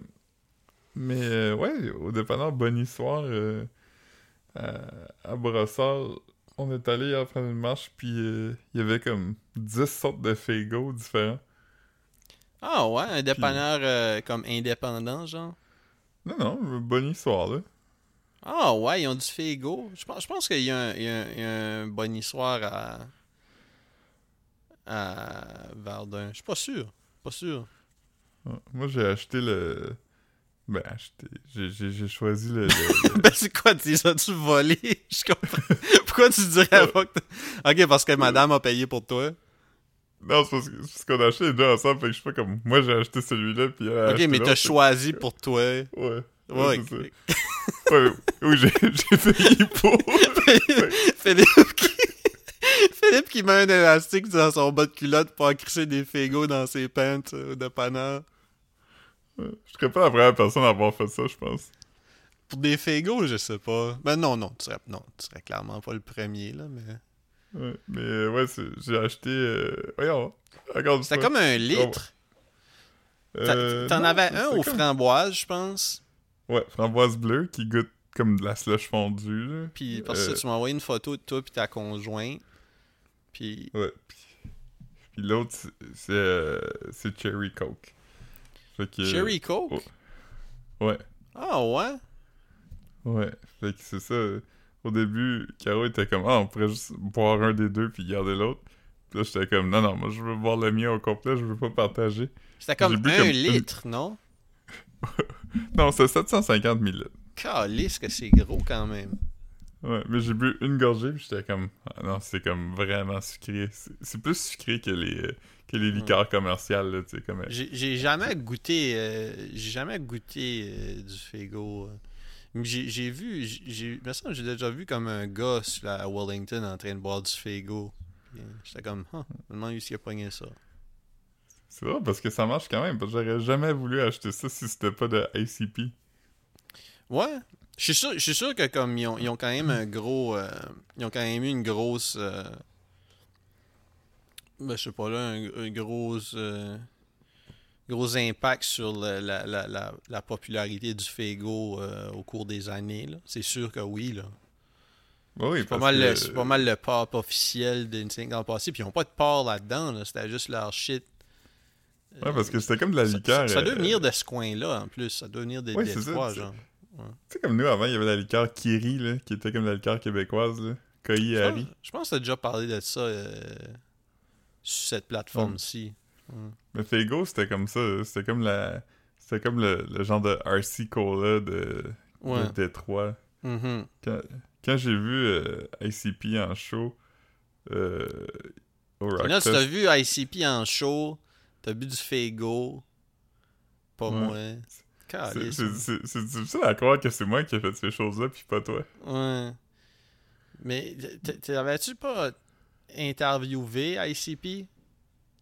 [SPEAKER 2] mais euh, ouais, au dépanneur Bonne Histoire, euh, à, à Brossard, on est allé prendre une marche, puis euh, il y avait comme 10 sortes de Fego différents.
[SPEAKER 1] Ah ouais, un dépanneur euh, comme indépendant, genre.
[SPEAKER 2] Non, non, Bonne Histoire, là.
[SPEAKER 1] Ah ouais, ils ont du Fego. Je pense, je pense qu'il y, a un- il y y a un bon histoire à, à Verdun. Je suis pas sûr. Pas sûr.
[SPEAKER 2] Moi, j'ai acheté le... Ben, acheté... J'ai- choisi le...
[SPEAKER 1] ben c'est quoi, tu les as-tu volé? Je comprends. Pourquoi tu dirais pas que t'as- Ok, parce que madame a payé pour toi.
[SPEAKER 2] Non, c'est parce qu'on a acheté les deux ensemble, fait que je sais pas comme... Moi, j'ai acheté celui-là, puis elle a
[SPEAKER 1] Ok, mais t'as choisi pour toi.
[SPEAKER 2] Ouais.
[SPEAKER 1] Ouais,
[SPEAKER 2] Ouais, oui, j'ai j'ai payé pour...
[SPEAKER 1] Philippe qui... Philippe qui met un élastique dans son bas de culotte pour accrocher des fégos dans ses pants euh, au dépanneur.
[SPEAKER 2] Je serais pas la première personne à avoir fait ça, je pense.
[SPEAKER 1] Pour des fégos, je sais pas. Ben non, non, tu serais, non, tu serais clairement pas le premier, là, mais...
[SPEAKER 2] Ouais, mais euh, ouais, j'ai acheté... Euh... Voyons, regarde
[SPEAKER 1] C'était comme un litre. T'a-
[SPEAKER 2] Euh,
[SPEAKER 1] T'en avais un aux
[SPEAKER 2] comme-
[SPEAKER 1] framboises, je pense.
[SPEAKER 2] Ouais, framboise bleue qui goûte comme de la slush fondue, là.
[SPEAKER 1] Puis parce que
[SPEAKER 2] Euh,
[SPEAKER 1] tu m'as envoyé une photo de toi puis ta conjointe. Puis
[SPEAKER 2] Ouais, puis... Puis l'autre, c'est- Cherry Coke. Fait que...
[SPEAKER 1] Cherry Coke?
[SPEAKER 2] oh. Ouais,
[SPEAKER 1] Ah ouais?
[SPEAKER 2] ouais. Fait que c'est ça. Au début, Caro était comme « Ah, on pourrait juste boire un des deux puis garder l'autre. » Puis là, j'étais comme « Non, non, moi, je veux boire le mien au complet, je veux pas partager.
[SPEAKER 1] C'était comme un
[SPEAKER 2] comme
[SPEAKER 1] litre, non? »
[SPEAKER 2] Non, c'est 750 ml.
[SPEAKER 1] Calisse que c'est gros quand même.
[SPEAKER 2] Ouais, mais j'ai bu une gorgée puis j'étais comme ah non, c'est comme vraiment sucré. C'est plus sucré que les que les liqueurs commerciales tu sais comme euh,
[SPEAKER 1] J'ai j'ai jamais goûté euh, j'ai jamais goûté euh, du Fego. euh. J'ai vu j'ai j'ai- déjà vu comme un sur la- à Wellington en train de boire du Fego. J'étais comme ah, me demande où il a pogné ça.
[SPEAKER 2] c'est vrai parce que ça marche quand même j'aurais jamais voulu acheter ça si c'était pas de ICP.
[SPEAKER 1] Ouais. Je suis sûr, je suis sûr que comme ils ont, ils ont quand même un gros. euh, ils ont quand même eu une grosse. euh, ben, je sais pas là, un, un gros. euh, gros impact sur le- la, la, la, la popularité du Fego euh, au cours des années. C'est sûr que oui. là.
[SPEAKER 2] Oui,
[SPEAKER 1] C'est pas, mal
[SPEAKER 2] que-
[SPEAKER 1] le- c'est pas mal le pop officiel d'Instinct le passé. Puis ils ont pas de part là-dedans. Là. C'était juste leur shit.
[SPEAKER 2] Ouais, parce que c'était comme de la liqueur.
[SPEAKER 1] Ça, ça doit
[SPEAKER 2] euh,
[SPEAKER 1] venir de ce coin-là en plus. Ça doit venir des
[SPEAKER 2] Ouais, c'est-
[SPEAKER 1] genre.
[SPEAKER 2] Tu sais comme nous avant, il y avait la liqueur Kiri là, qui était comme la liqueur québécoise là, Koi et
[SPEAKER 1] Je pense-
[SPEAKER 2] Harry.
[SPEAKER 1] Je pense que t'as déjà parlé de ça euh, sur cette plateforme-ci.
[SPEAKER 2] Mais Fego, c'était comme ça, c'était comme la c'était comme le, le genre de RC Cola de,
[SPEAKER 1] Ouais.
[SPEAKER 2] de Détroit.
[SPEAKER 1] Mhm.
[SPEAKER 2] Quand, quand j'ai vu euh, ICP en show euh, au
[SPEAKER 1] Puis Là, tu
[SPEAKER 2] Rockfest,
[SPEAKER 1] t'as vu ICP en show, t'as bu du Fego. Pas
[SPEAKER 2] Ouais.
[SPEAKER 1] moi.
[SPEAKER 2] c'est-
[SPEAKER 1] Calisse.
[SPEAKER 2] c'est difficile à croire que c'est moi qui ai fait ces choses-là, puis pas toi.
[SPEAKER 1] Ouais. Mais t'avais-tu pas interviewé ICP?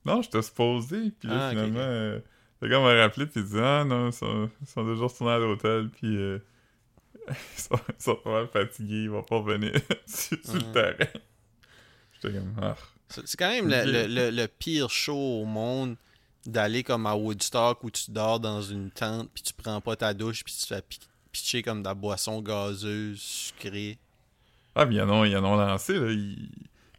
[SPEAKER 2] Non, j'étais supposé, puis là,
[SPEAKER 1] Ah,
[SPEAKER 2] finalement,
[SPEAKER 1] ok.
[SPEAKER 2] euh, le gars m'a rappelé, puis il dit Ah non, ils sont, ils sont déjà retournés à l'hôtel, puis euh, ils, sont, ils sont pas mal fatigués, ils vont pas revenir sur, sur le
[SPEAKER 1] Ouais.
[SPEAKER 2] terrain. J'étais comme Ah.
[SPEAKER 1] C'est c'est quand même le, le- le- pire show au monde d'aller comme à Woodstock où tu dors dans une tente puis tu prends pas ta douche puis tu te fais pi- pitcher comme de la boisson gazeuse, sucrée.
[SPEAKER 2] Ah, mais ils en ont, ils en ont lancé, là. Ils,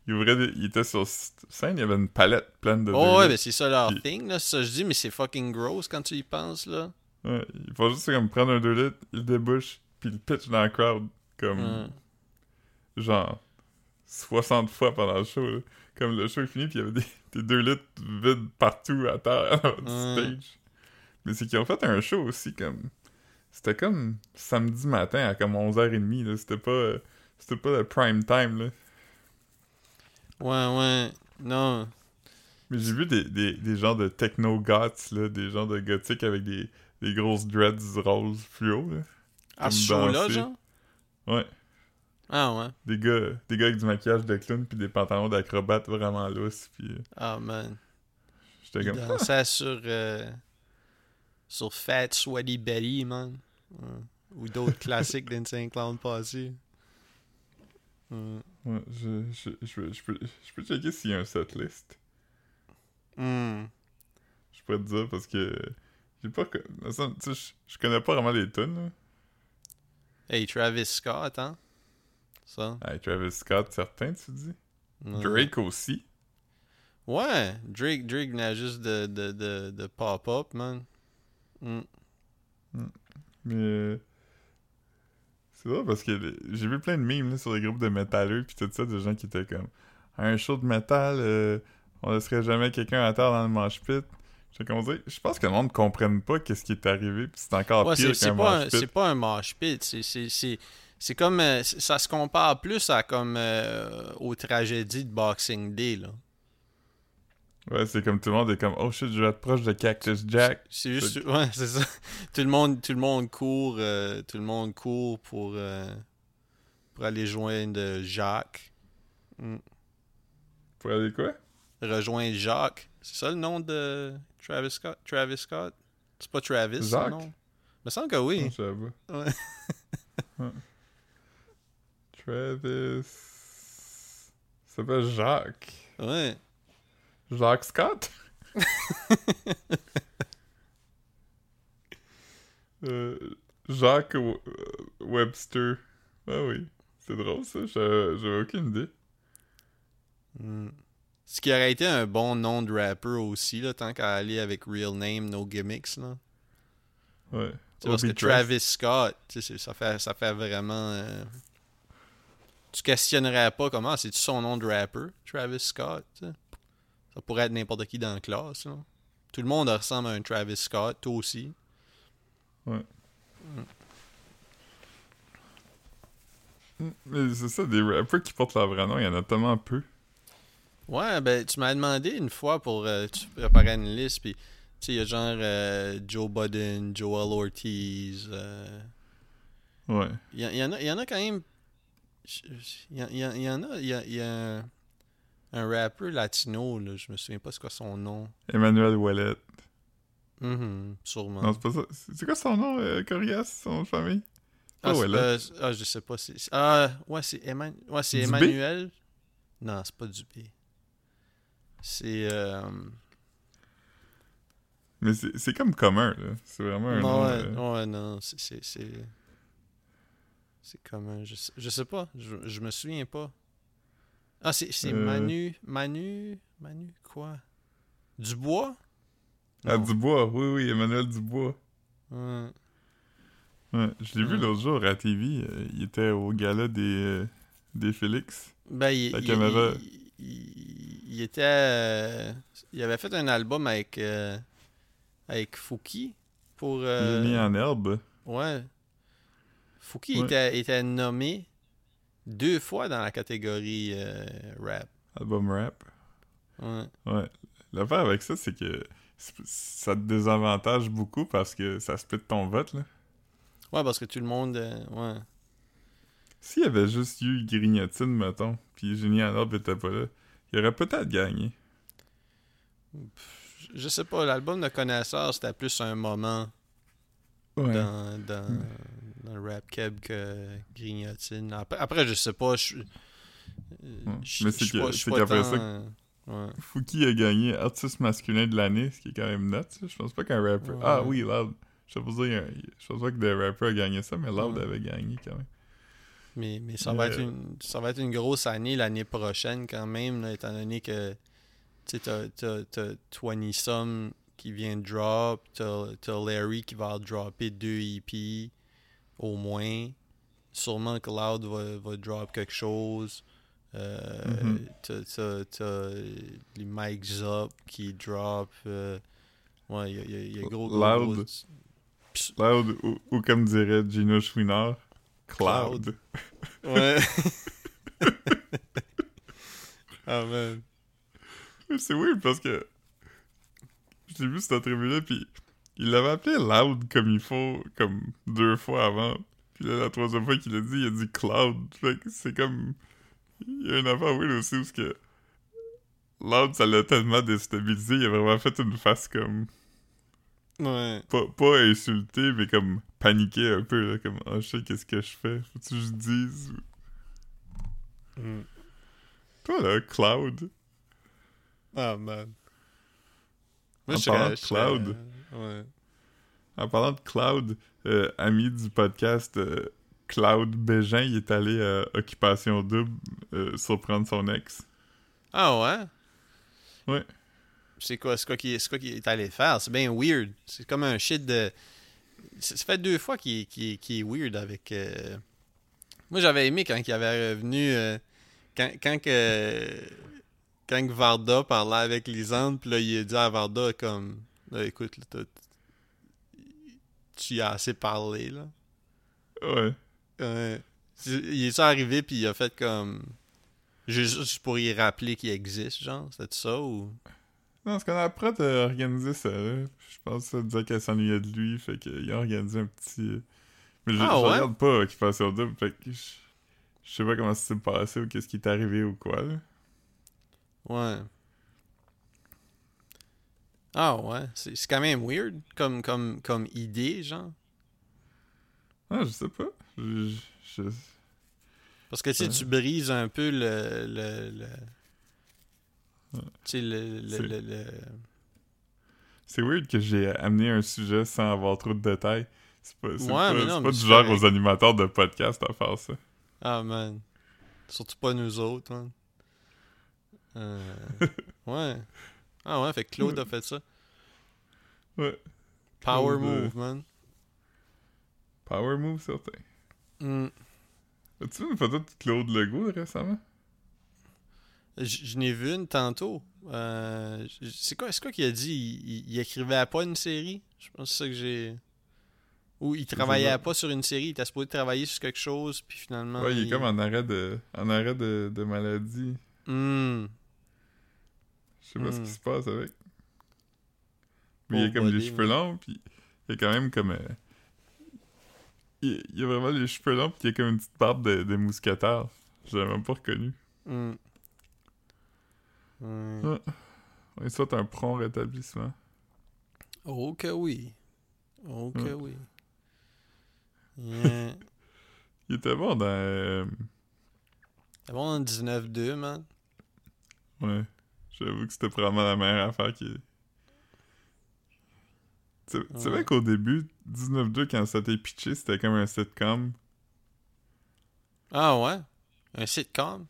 [SPEAKER 2] ils ouvraient des- ils étaient sur scène, il y avait une palette pleine de.
[SPEAKER 1] Oh ouais, ben c'est ça leur
[SPEAKER 2] Puis-
[SPEAKER 1] thing, là. Ça je dis, mais c'est fucking gross quand tu y penses, là.
[SPEAKER 2] Ouais, il faut juste comme prendre un 2 litres, il débouche, puis il pitch dans la crowd, comme genre 60 fois pendant le show. là. Comme le show est fini, puis il y avait des, des 2 litres vides partout à terre du
[SPEAKER 1] Ouais.
[SPEAKER 2] stage. Mais c'est qu'ils ont fait un show aussi, comme. C'était comme samedi matin à comme 11h30, là. C'était pas. euh, C'était pas le prime time, là.
[SPEAKER 1] Ouais, ouais. Non.
[SPEAKER 2] Mais j'ai vu des, des, des gens de techno-goths, là, des gens de gothique avec des, des grosses dreads roses fluo, là.
[SPEAKER 1] À ce show-là, genre?
[SPEAKER 2] Ouais.
[SPEAKER 1] Ah ouais.
[SPEAKER 2] Des gars, des gars avec du maquillage de clown puis des pantalons d'acrobate vraiment lousses, puis euh,
[SPEAKER 1] Ah man.
[SPEAKER 2] j'étais comme... Ah,
[SPEAKER 1] dansait sur, euh, sur Fat Sweaty Betty, man. Ouais. Ou d'autres classiques d'Insane Clown passé. Ouais.
[SPEAKER 2] Ouais, je, je, je, peux- je peux, je peux checker s'il y a un setlist.
[SPEAKER 1] Hmm.
[SPEAKER 2] Je pourrais te dire parce que j'ai pas... tu sais, Je, je connais pas vraiment les tunes, là.
[SPEAKER 1] Hey, Travis Scott, hein? Ça.
[SPEAKER 2] Hey, Travis Scott, certain, tu dis? Drake aussi.
[SPEAKER 1] Ouais, Drake, Drake venait juste de, de, de, de pop-up, man. Hmm.
[SPEAKER 2] Mais... C'est drôle parce que j'ai vu plein de memes là, sur les groupes de métalleux puis tout ça, de gens qui étaient comme... Un show de métal, euh, on laisserait jamais quelqu'un à terre dans le mosh pit. Je pense que le monde ne comprenne pas qu'est-ce qui est arrivé puis c'est encore
[SPEAKER 1] Ouais,
[SPEAKER 2] pire qu'un
[SPEAKER 1] pas, un-
[SPEAKER 2] mosh pit.
[SPEAKER 1] c'est pas un mosh pit. c'est- comme. euh, ça se compare plus à comme. euh, aux tragédies de Boxing Day, là.
[SPEAKER 2] Ouais, c'est comme tout le monde est comme, oh shit, je vais être proche de Cactus Jack.
[SPEAKER 1] C'est juste. Ouais, c'est ça. Tout le monde, tout le monde court. euh, tout le monde court pour. euh, pour aller joindre Jacques. Hmm.
[SPEAKER 2] Pour aller quoi?
[SPEAKER 1] Rejoindre Jacques. C'est ça le nom de Travis Scott? Travis Scott? C'est pas Travis,
[SPEAKER 2] Jacques?
[SPEAKER 1] nom? Il me semble que oui.
[SPEAKER 2] Non.
[SPEAKER 1] Ouais.
[SPEAKER 2] Ouais. Travis... Ça s'appelle Jacques.
[SPEAKER 1] Ouais.
[SPEAKER 2] Jacques Scott? Euh, Jacques W- euh, Webster. Ah oui. C'est drôle ça, J'a- j'avais aucune idée.
[SPEAKER 1] Hmm. Ce qui aurait été un bon nom de rapper aussi, là, tant qu'à aller avec real name, no gimmicks, là.
[SPEAKER 2] Ouais.
[SPEAKER 1] Parce que. Travis Scott, ça fait, ça fait vraiment... euh, Tu questionnerais pas comment, c'est-tu son nom de rapper, Travis Scott? Ça pourrait être n'importe qui dans la classe, là. Tout le monde ressemble à un Travis Scott, toi aussi.
[SPEAKER 2] Mais c'est ça, des rappers qui portent leur vrai nom, il y en a tellement peu.
[SPEAKER 1] Ouais, ben, tu m'as demandé une fois pour euh, tu préparais une liste, puis, tu sais, il y a genre euh, Joe Budden, Joel Ortiz, euh,
[SPEAKER 2] Ouais.
[SPEAKER 1] Il y, en- il y en a, il y en a quand même. Il y, y en- il y en a. Il y a, il y a un, rappeur latino, là, je me souviens pas c'est quoi son nom.
[SPEAKER 2] Emmanuel Ouellet.
[SPEAKER 1] Mhm, sûrement.
[SPEAKER 2] Non, c'est pas ça. C'est c'est quoi son nom, euh, Corias, son famille?
[SPEAKER 1] ah,
[SPEAKER 2] Ouellet.
[SPEAKER 1] euh, ah, je sais pas. c'est- Ah, ouais, c'est Eman- ouais, c'est? Emmanuel. Non, c'est pas Dubé. C'est. Euh...
[SPEAKER 2] Mais c'est comme commun, là. C'est vraiment un
[SPEAKER 1] Non,
[SPEAKER 2] nom...
[SPEAKER 1] ouais, ouais, non, c'est. C'est c'est- c'est comme un. Je sais, je sais pas, je, je me souviens pas. Ah, c'est c'est
[SPEAKER 2] Euh.
[SPEAKER 1] Manu. Manu. Manu, quoi? Dubois?
[SPEAKER 2] Ah,
[SPEAKER 1] Non.
[SPEAKER 2] Dubois, oui, oui, Emmanuel Dubois.
[SPEAKER 1] Ouais.
[SPEAKER 2] Ouais, je l'ai vu l'autre jour à TV. euh, il était au gala des, euh, des Félix.
[SPEAKER 1] Ben, il,
[SPEAKER 2] La
[SPEAKER 1] il-
[SPEAKER 2] caméra.
[SPEAKER 1] il- il- il était. euh, il avait fait un album avec. euh, avec Fouki. Pour.
[SPEAKER 2] Génie en herbe.
[SPEAKER 1] Ouais. Fouki
[SPEAKER 2] Ouais.
[SPEAKER 1] était, était nommé deux fois dans la catégorie euh, rap.
[SPEAKER 2] Album rap.
[SPEAKER 1] Ouais.
[SPEAKER 2] Ouais. L'affaire avec ça, c'est que ça te désavantage beaucoup parce que ça split ton vote, là.
[SPEAKER 1] Ouais, parce que tout le monde. euh, ouais.
[SPEAKER 2] S'il y avait juste eu Grignotine, mettons, puis Génie en était pas là, il aurait peut-être gagné.
[SPEAKER 1] Pff, Je sais pas, l'album de Connaisseur, c'était plus un moment
[SPEAKER 2] Ouais.
[SPEAKER 1] dans, dans, dans le rap keb que Grignotine. Après, après, je sais pas, je
[SPEAKER 2] Mais c'est
[SPEAKER 1] suis
[SPEAKER 2] que-
[SPEAKER 1] pas- je suis
[SPEAKER 2] c'est qu'après ça-
[SPEAKER 1] Ouais.
[SPEAKER 2] Fouki a gagné artiste masculin de l'année, ce qui est quand même nuts. Je pense pas qu'un rapper.
[SPEAKER 1] Ouais.
[SPEAKER 2] Ah oui, Loud. Je pense pas que des rappers a gagné ça, mais Loud
[SPEAKER 1] Ouais.
[SPEAKER 2] avait gagné quand même.
[SPEAKER 1] Mais, mais ça, va
[SPEAKER 2] Euh.
[SPEAKER 1] être une, ça va être une grosse année l'année prochaine quand même, là, étant donné que tu 20 Some qui vient de drop, t'as, t'as Larry qui va dropper deux EP au moins. Sûrement que Loud va, va drop quelque chose. Euh,
[SPEAKER 2] Mhm.
[SPEAKER 1] t'as, les Mike Zop qui drop. euh, ouais, il y a, y a- y a gros,
[SPEAKER 2] Loud.
[SPEAKER 1] gros-
[SPEAKER 2] Loud, ou, ou comme dirait Gino Chouinard, Cloud.
[SPEAKER 1] Ouais. ah man.
[SPEAKER 2] C'est weird parce que j'ai vu cette entrevue-là, puis il l'avait appelé Loud comme il faut, comme deux fois avant. Puis là, la troisième fois qu'il l'a dit, il a dit Cloud. Fait que c'est comme. Il y a une affaire weird aussi où que. Loud, ça l'a tellement déstabilisé, il a vraiment fait une face comme.
[SPEAKER 1] Ouais.
[SPEAKER 2] Pas, pas insulté, mais comme paniqué un peu, là, comme, ah, je sais qu'est-ce que je fais, faut-tu que je dise?
[SPEAKER 1] Mm.
[SPEAKER 2] Toi, là, Cloud.
[SPEAKER 1] Ah man.
[SPEAKER 2] En
[SPEAKER 1] je
[SPEAKER 2] parlant de cloud.
[SPEAKER 1] Ouais.
[SPEAKER 2] En parlant de Cloud, euh, ami du podcast euh, Cloud Bégin, il est allé à Occupation Double euh, surprendre son ex.
[SPEAKER 1] Ah ouais?
[SPEAKER 2] Ouais.
[SPEAKER 1] C'est quoi, c'est quoi qu'il est allé faire? C'est bien weird. C'est comme un shit de. Ça fait deux fois qu'il est- weird avec. euh, Moi j'avais aimé quand il avait revenu. Quand, quand que. Quand que Varda parlait avec Lisande, puis là il a dit à Varda comme. Là, écoute, là, tu y as assez parlé là.
[SPEAKER 2] Ouais.
[SPEAKER 1] Il est arrivé puis il a fait comme. Juste pour y rappeler qu'il existe, genre, c'était ça ou?
[SPEAKER 2] Non, parce qu'on a prêt à organiser ça, là. Je pense que ça disait qu'elle s'ennuyait de lui, fait qu'il a organisé un petit... Mais je,
[SPEAKER 1] Ah,
[SPEAKER 2] je
[SPEAKER 1] ouais?
[SPEAKER 2] regarde pas Occupation Double, fait que je, je sais pas comment ça s'est passé ou qu'est-ce qui est arrivé ou quoi, là.
[SPEAKER 1] Ouais. Ah ouais, c'est quand même weird comme, comme, comme idée, genre.
[SPEAKER 2] Ah, je sais pas. Je...
[SPEAKER 1] Parce que tu sais, tu brises un peu le. le, le-
[SPEAKER 2] Ouais.
[SPEAKER 1] Tu sais, le. le,
[SPEAKER 2] C'est-
[SPEAKER 1] le- le-
[SPEAKER 2] C'est weird que j'ai amené un sujet sans avoir trop de détails. C'est pas, c'est
[SPEAKER 1] Ouais,
[SPEAKER 2] pas,
[SPEAKER 1] non,
[SPEAKER 2] pas du genre
[SPEAKER 1] correct.
[SPEAKER 2] aux animateurs de podcast à faire ça.
[SPEAKER 1] Ah man. Surtout pas nous autres, man. Euh, ouais. Ah ouais, fait que Claude a fait ça.
[SPEAKER 2] Ouais.
[SPEAKER 1] Power
[SPEAKER 2] Claude, euh,
[SPEAKER 1] move, man.
[SPEAKER 2] Power move, certain.
[SPEAKER 1] Hmm.
[SPEAKER 2] As-tu vu une photo de Claude Legault récemment?
[SPEAKER 1] Je je n'ai vu une tantôt. Euh, c'est quoi, c'est quoi qu'il a dit? Il, il- il écrivait pas une série? Je pense que c'est ça que j'ai... Ou il travaillait
[SPEAKER 2] ça.
[SPEAKER 1] pas sur une série, il était supposé travailler sur quelque chose, puis finalement...
[SPEAKER 2] ouais, il est comme en arrêt de, en arrêt de, de maladie.
[SPEAKER 1] Hmm.
[SPEAKER 2] Je sais pas ce
[SPEAKER 1] Hmm.
[SPEAKER 2] qui se passe avec. Mais il a comme les
[SPEAKER 1] body,
[SPEAKER 2] cheveux
[SPEAKER 1] man.
[SPEAKER 2] longs, puis il a quand même comme... euh, Il, il a vraiment les cheveux longs, puis il a comme une petite barbe de, de mousquetaire. Je l'avais même pas reconnu.
[SPEAKER 1] Hmm. Ouais.
[SPEAKER 2] On lui souhaite un prompt rétablissement.
[SPEAKER 1] Oh que oui. Oh que
[SPEAKER 2] Ouais.
[SPEAKER 1] oui. Yeah.
[SPEAKER 2] Il était bon dans... euh,
[SPEAKER 1] C'est bon en 19-2, man.
[SPEAKER 2] Ouais. J'avoue que c'était probablement la meilleure affaire qui. Tu sais-
[SPEAKER 1] Ouais.
[SPEAKER 2] qu'au début, 19-2, quand ça t'est pitché, c'était comme un sitcom.
[SPEAKER 1] Ah ouais? Un sitcom?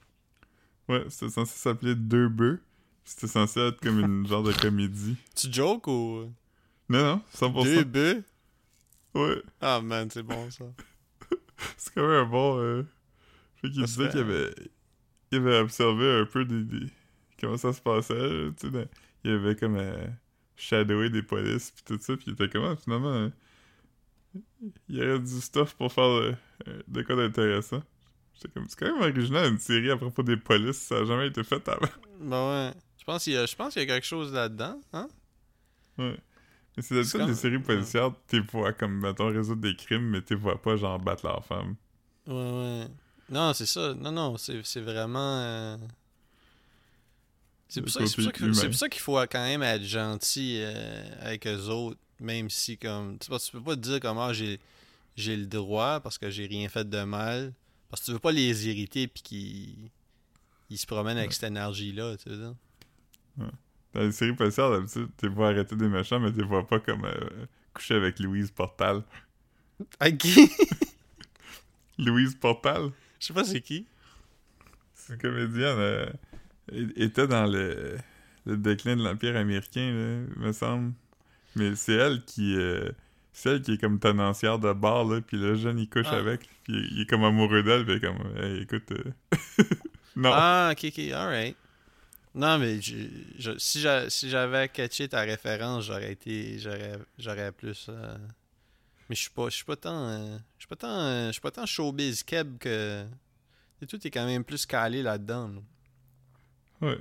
[SPEAKER 2] Ouais, c'était censé s'appeler Deux bœufs. C'était censé être comme une genre de comédie.
[SPEAKER 1] Tu joke ou...
[SPEAKER 2] Non, non, 100%.
[SPEAKER 1] Deux bœufs?
[SPEAKER 2] Ouais,
[SPEAKER 1] Ah man, c'est bon ça.
[SPEAKER 2] c'est quand même un bon. Euh... Fait qu'il disait qu'il avait... il avait observé un peu des, des- comment ça se passait. Tu sais, dans- il avait comme euh, shadowé des polices puis tout ça. Puis il était comment finalement. euh, Il y aurait du stuff pour faire euh, euh, de quoi d'intéressant. J'étais comme, c'est quand même original une série à propos des polices. Ça a jamais été fait avant.
[SPEAKER 1] Ben ouais. Je pense qu'il y a, je pense qu'il y a quelque chose là-dedans, hein?
[SPEAKER 2] Ouais. Mais c'est d'habitude
[SPEAKER 1] comme-
[SPEAKER 2] des séries policières, t'es vois comme, mettons, résoudre des crimes, mais t'es vois pas, genre, battre leur femme.
[SPEAKER 1] Ouais, ouais. Non, c'est ça. Non, non, c'est c'est vraiment... C'est pour, pour ça qu'il faut quand même être gentil euh, avec eux autres, même si comme tu, tu peux pas te dire comment j'ai j'ai le droit parce que j'ai rien fait de mal, parce que tu veux pas les irriter puis qu'ils ils se promènent avec
[SPEAKER 2] Ouais.
[SPEAKER 1] cette énergie là, tu ça.
[SPEAKER 2] Dans les séries policières, d'habitude, tu vois arrêter des méchants, mais tu vois pas comme euh, coucher avec Louise Portal.
[SPEAKER 1] Avec qui?
[SPEAKER 2] Louise Portal,
[SPEAKER 1] Je sais pas c'est qui.
[SPEAKER 2] c'est une comédienne, euh, était dans le, le déclin de l'Empire américain, là, me semble. Mais c'est elle qui... euh, c'est elle qui est comme tenancière de bar, là, puis le jeune, il couche
[SPEAKER 1] Ah.
[SPEAKER 2] avec, puis il, il est comme amoureux d'elle, puis comme, hey, écoute... euh, non.
[SPEAKER 1] Ah, ok, ok, alright. Non, mais je, je- si j'a- si j'avais catché ta référence, j'aurais été. J'aurais j'aurais plus. euh, Mais je suis pas. Je suis pas tant. euh, Je suis pas tant. Je suis pas tant showbiz keb que. Et tout est quand même plus calé là-dedans. là.
[SPEAKER 2] Ouais.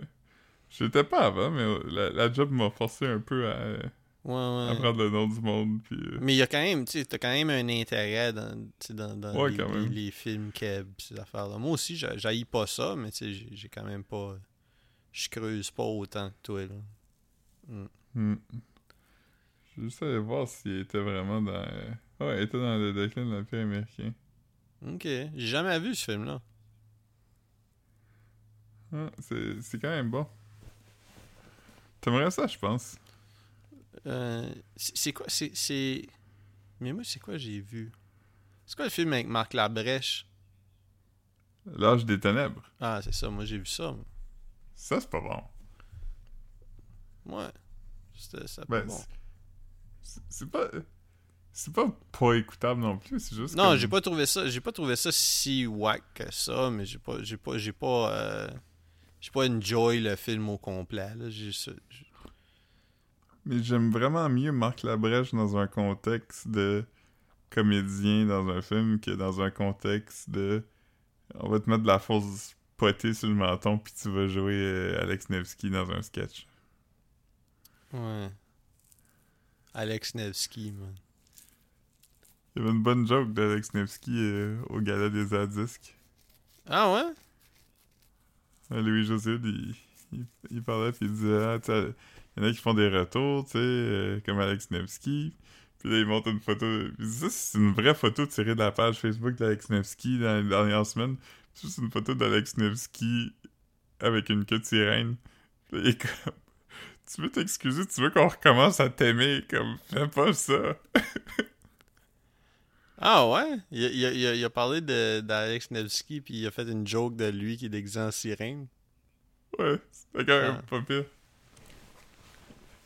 [SPEAKER 2] J'étais pas avant, mais euh, la, la job m'a forcé un peu à,
[SPEAKER 1] Ouais,
[SPEAKER 2] à
[SPEAKER 1] ouais.
[SPEAKER 2] prendre le nom du monde, puis... euh,
[SPEAKER 1] Mais il y a quand même. Tu sais, t'as quand même un intérêt dans, dans, dans
[SPEAKER 2] Ouais,
[SPEAKER 1] les,
[SPEAKER 2] quand même.
[SPEAKER 1] les- les films keb, ces affaires-là. Moi aussi, j'haïs pas ça, mais tu sais, j'ai- quand même pas. Je creuse pas autant que toi, là.
[SPEAKER 2] Hmm. Je juste aller voir s'il était vraiment dans. euh, Ouais, il était dans le déclin de l'Empire américain.
[SPEAKER 1] Ok. J'ai jamais vu ce film-là.
[SPEAKER 2] C'est c'est quand même bon. T'aimerais ça, je pense.
[SPEAKER 1] Euh, c'est quoi c'est c'est mais moi c'est quoi j'ai vu? C'est quoi le film avec Marc Labrèche?
[SPEAKER 2] L'âge des ténèbres.
[SPEAKER 1] ah c'est ça moi j'ai vu ça
[SPEAKER 2] Ça, c'est pas bon.
[SPEAKER 1] ouais c'était c'était
[SPEAKER 2] Ben,
[SPEAKER 1] pas bon
[SPEAKER 2] c'est- pas. C'est pas pas écoutable non plus, c'est juste.
[SPEAKER 1] non
[SPEAKER 2] comme-
[SPEAKER 1] j'ai pas trouvé ça j'ai pas trouvé ça si whack que ça mais j'ai pas j'ai pas j'ai pas euh, j'ai pas enjoy le film au complet là
[SPEAKER 2] Mais j'aime vraiment mieux Marc Labrèche dans un contexte de comédien dans un film que dans un contexte de. On va te mettre de la fausse potée sur le menton puis tu vas jouer euh, Alex Nevsky dans un sketch.
[SPEAKER 1] ouais Alex Nevsky man
[SPEAKER 2] Il y avait une bonne joke d'Alex Nevsky euh, au gala des Adisques.
[SPEAKER 1] ah ouais?
[SPEAKER 2] Louis-José, il, il, parlait puis il disait ah, il y en a qui font des retours, tu euh, comme Alex Nevsky. Puis là, il montre une photo. Dit ça, c'est une vraie photo tirée de la page Facebook d'Alex Nevsky dans les dernières semaines. C'est une photo d'Alex Nevsky avec une queue de sirène. Puis comme. Tu veux t'excuser, tu veux qu'on recommence à t'aimer, comme, fais pas ça.
[SPEAKER 1] ah ouais? Il, a- il a- il a, il a parlé d'Alex Nevsky puis il a fait une joke de lui qui est déguisé en sirène
[SPEAKER 2] Ouais, c'était quand même
[SPEAKER 1] Ah.
[SPEAKER 2] pas pire.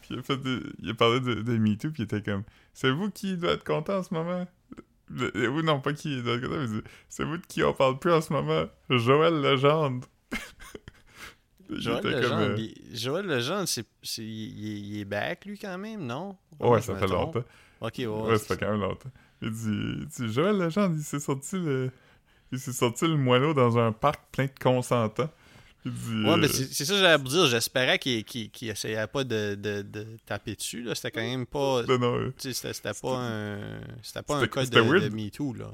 [SPEAKER 2] Puis il a, fait il a parlé de, de MeToo, puis il était comme C'est vous qui doit être content en ce moment? Euh, Ou non, pas qui doit être content, mais C'est vous de qui on parle plus en ce moment? Joël Legendre. Il
[SPEAKER 1] Joël Legendre,
[SPEAKER 2] euh,
[SPEAKER 1] il- Joël Legendre, c'est, il, est- back, lui, quand même, non?
[SPEAKER 2] Ouais,
[SPEAKER 1] je
[SPEAKER 2] ça fait longtemps.
[SPEAKER 1] Ok, ouais.
[SPEAKER 2] Ouais, ça fait quand même longtemps. Il dit, dit Joël Legendre, il s'est sorti le. Il s'est sorti le moineau dans un parc plein de consentants. Il dit.
[SPEAKER 1] Ouais, mais
[SPEAKER 2] euh,
[SPEAKER 1] c'est, c'est ça que j'allais vous dire. J'espérais qu'il, qu'il, qu'il essayait pas de, de, de taper dessus, là. C'était quand même pas...
[SPEAKER 2] euh,
[SPEAKER 1] c'était, c'était pas un... C'était pas un
[SPEAKER 2] C'était-
[SPEAKER 1] cas de, de MeToo, là.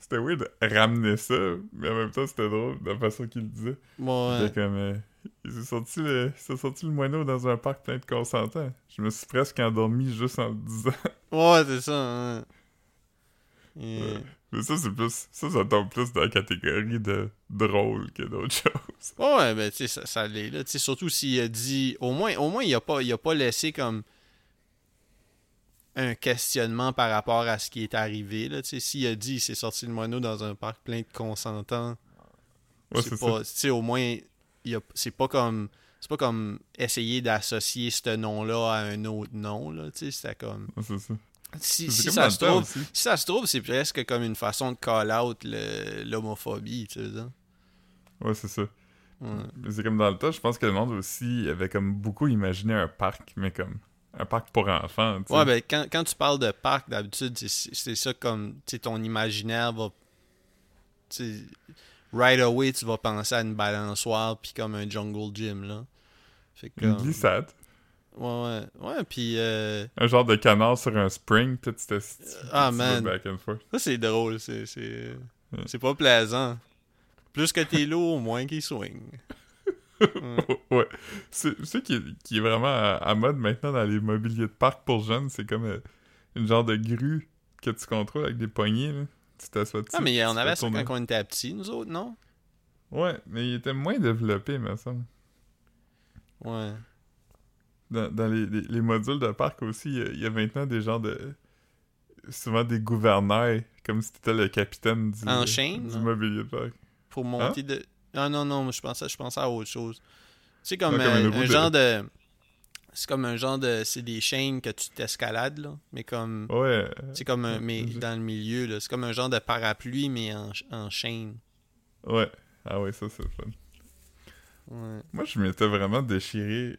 [SPEAKER 2] C'était weird de ramener ça, mais en même temps, c'était drôle de la façon qu'il le disait.
[SPEAKER 1] Ouais.
[SPEAKER 2] C'était comme. euh, il s'est sorti, le, il s'est sorti le moineau dans un parc plein de consentants. Je me suis presque endormi juste en le disant.
[SPEAKER 1] Ouais, c'est ça. hein. Et-
[SPEAKER 2] Ouais. Mais ça, c'est plus. Ça, ça tombe plus dans la catégorie de drôle que d'autres choses.
[SPEAKER 1] Ouais, ben, tu sais, ça, ça l'est, là. Tu sais, surtout s'il a dit... Au moins, au moins il, a pas, il a pas laissé comme un questionnement par rapport à ce qui est arrivé, là. Tu sais, s'il a dit il s'est sorti le moineau dans un parc plein de consentants,
[SPEAKER 2] Ouais,
[SPEAKER 1] c'est pas... Tu sais, au moins, il y a- c'est pas comme... C'est pas comme essayer d'associer ce nom-là à un autre nom, là. Tu sais, c'était comme...
[SPEAKER 2] Ouais, c'est ça.
[SPEAKER 1] Si, ça se trouve... Si ça se trouve, c'est presque comme une façon de call out l'homophobie, tu sais. ça.
[SPEAKER 2] Ouais, c'est ça.
[SPEAKER 1] Ouais.
[SPEAKER 2] Mais c'est comme dans le temps, je pense que le monde aussi avait comme beaucoup imaginé un parc, mais comme un parc pour enfants. tu sais.
[SPEAKER 1] Ouais, ben quand, quand tu parles de parc, d'habitude, c'est- ça comme, ton imaginaire va, right away, tu vas penser à une balançoire puis comme un jungle gym, là. Fait que,
[SPEAKER 2] Une glissade.
[SPEAKER 1] Ouais, ouais, ouais, puis euh,
[SPEAKER 2] Un genre de canard sur un spring, tu t'es-
[SPEAKER 1] Ah, man.
[SPEAKER 2] back and forth.
[SPEAKER 1] ça, c'est drôle, c'est, c'est,
[SPEAKER 2] Ouais.
[SPEAKER 1] pas plaisant. Plus que t'es lourd, moins qu'il swing. Ouais.
[SPEAKER 2] ouais. C'est ce qui est, qui est vraiment à, à mode maintenant dans les mobiliers de parc pour jeunes, c'est comme euh, une genre de grue que tu contrôles avec des poignées, là. Tu t'assois dessus.
[SPEAKER 1] Ah, mais on avait ça quand on était petits, nous autres, non?
[SPEAKER 2] Ouais, mais il était moins développé, me semble.
[SPEAKER 1] Ouais.
[SPEAKER 2] Dans, dans les, les, les modules de parc aussi, il y a- maintenant des genres de... Souvent des gouvernails, comme si t'étais le capitaine du,
[SPEAKER 1] En chaîne,
[SPEAKER 2] du
[SPEAKER 1] là?
[SPEAKER 2] mobilier de parc.
[SPEAKER 1] Pour monter de. Non, non, non, je pensais, je pensais à autre chose. C'est comme,
[SPEAKER 2] Ah, comme
[SPEAKER 1] euh, un genre de. C'est comme un genre de. C'est des chaînes que tu t'escalades, là. Mais comme.
[SPEAKER 2] Ouais.
[SPEAKER 1] C'est comme un. Mais dans le milieu, là. C'est comme un genre de parapluie, mais en, en chaîne.
[SPEAKER 2] Ouais. Ah ouais, ça c'est fun.
[SPEAKER 1] Ouais.
[SPEAKER 2] Moi, je m'étais vraiment déchiré.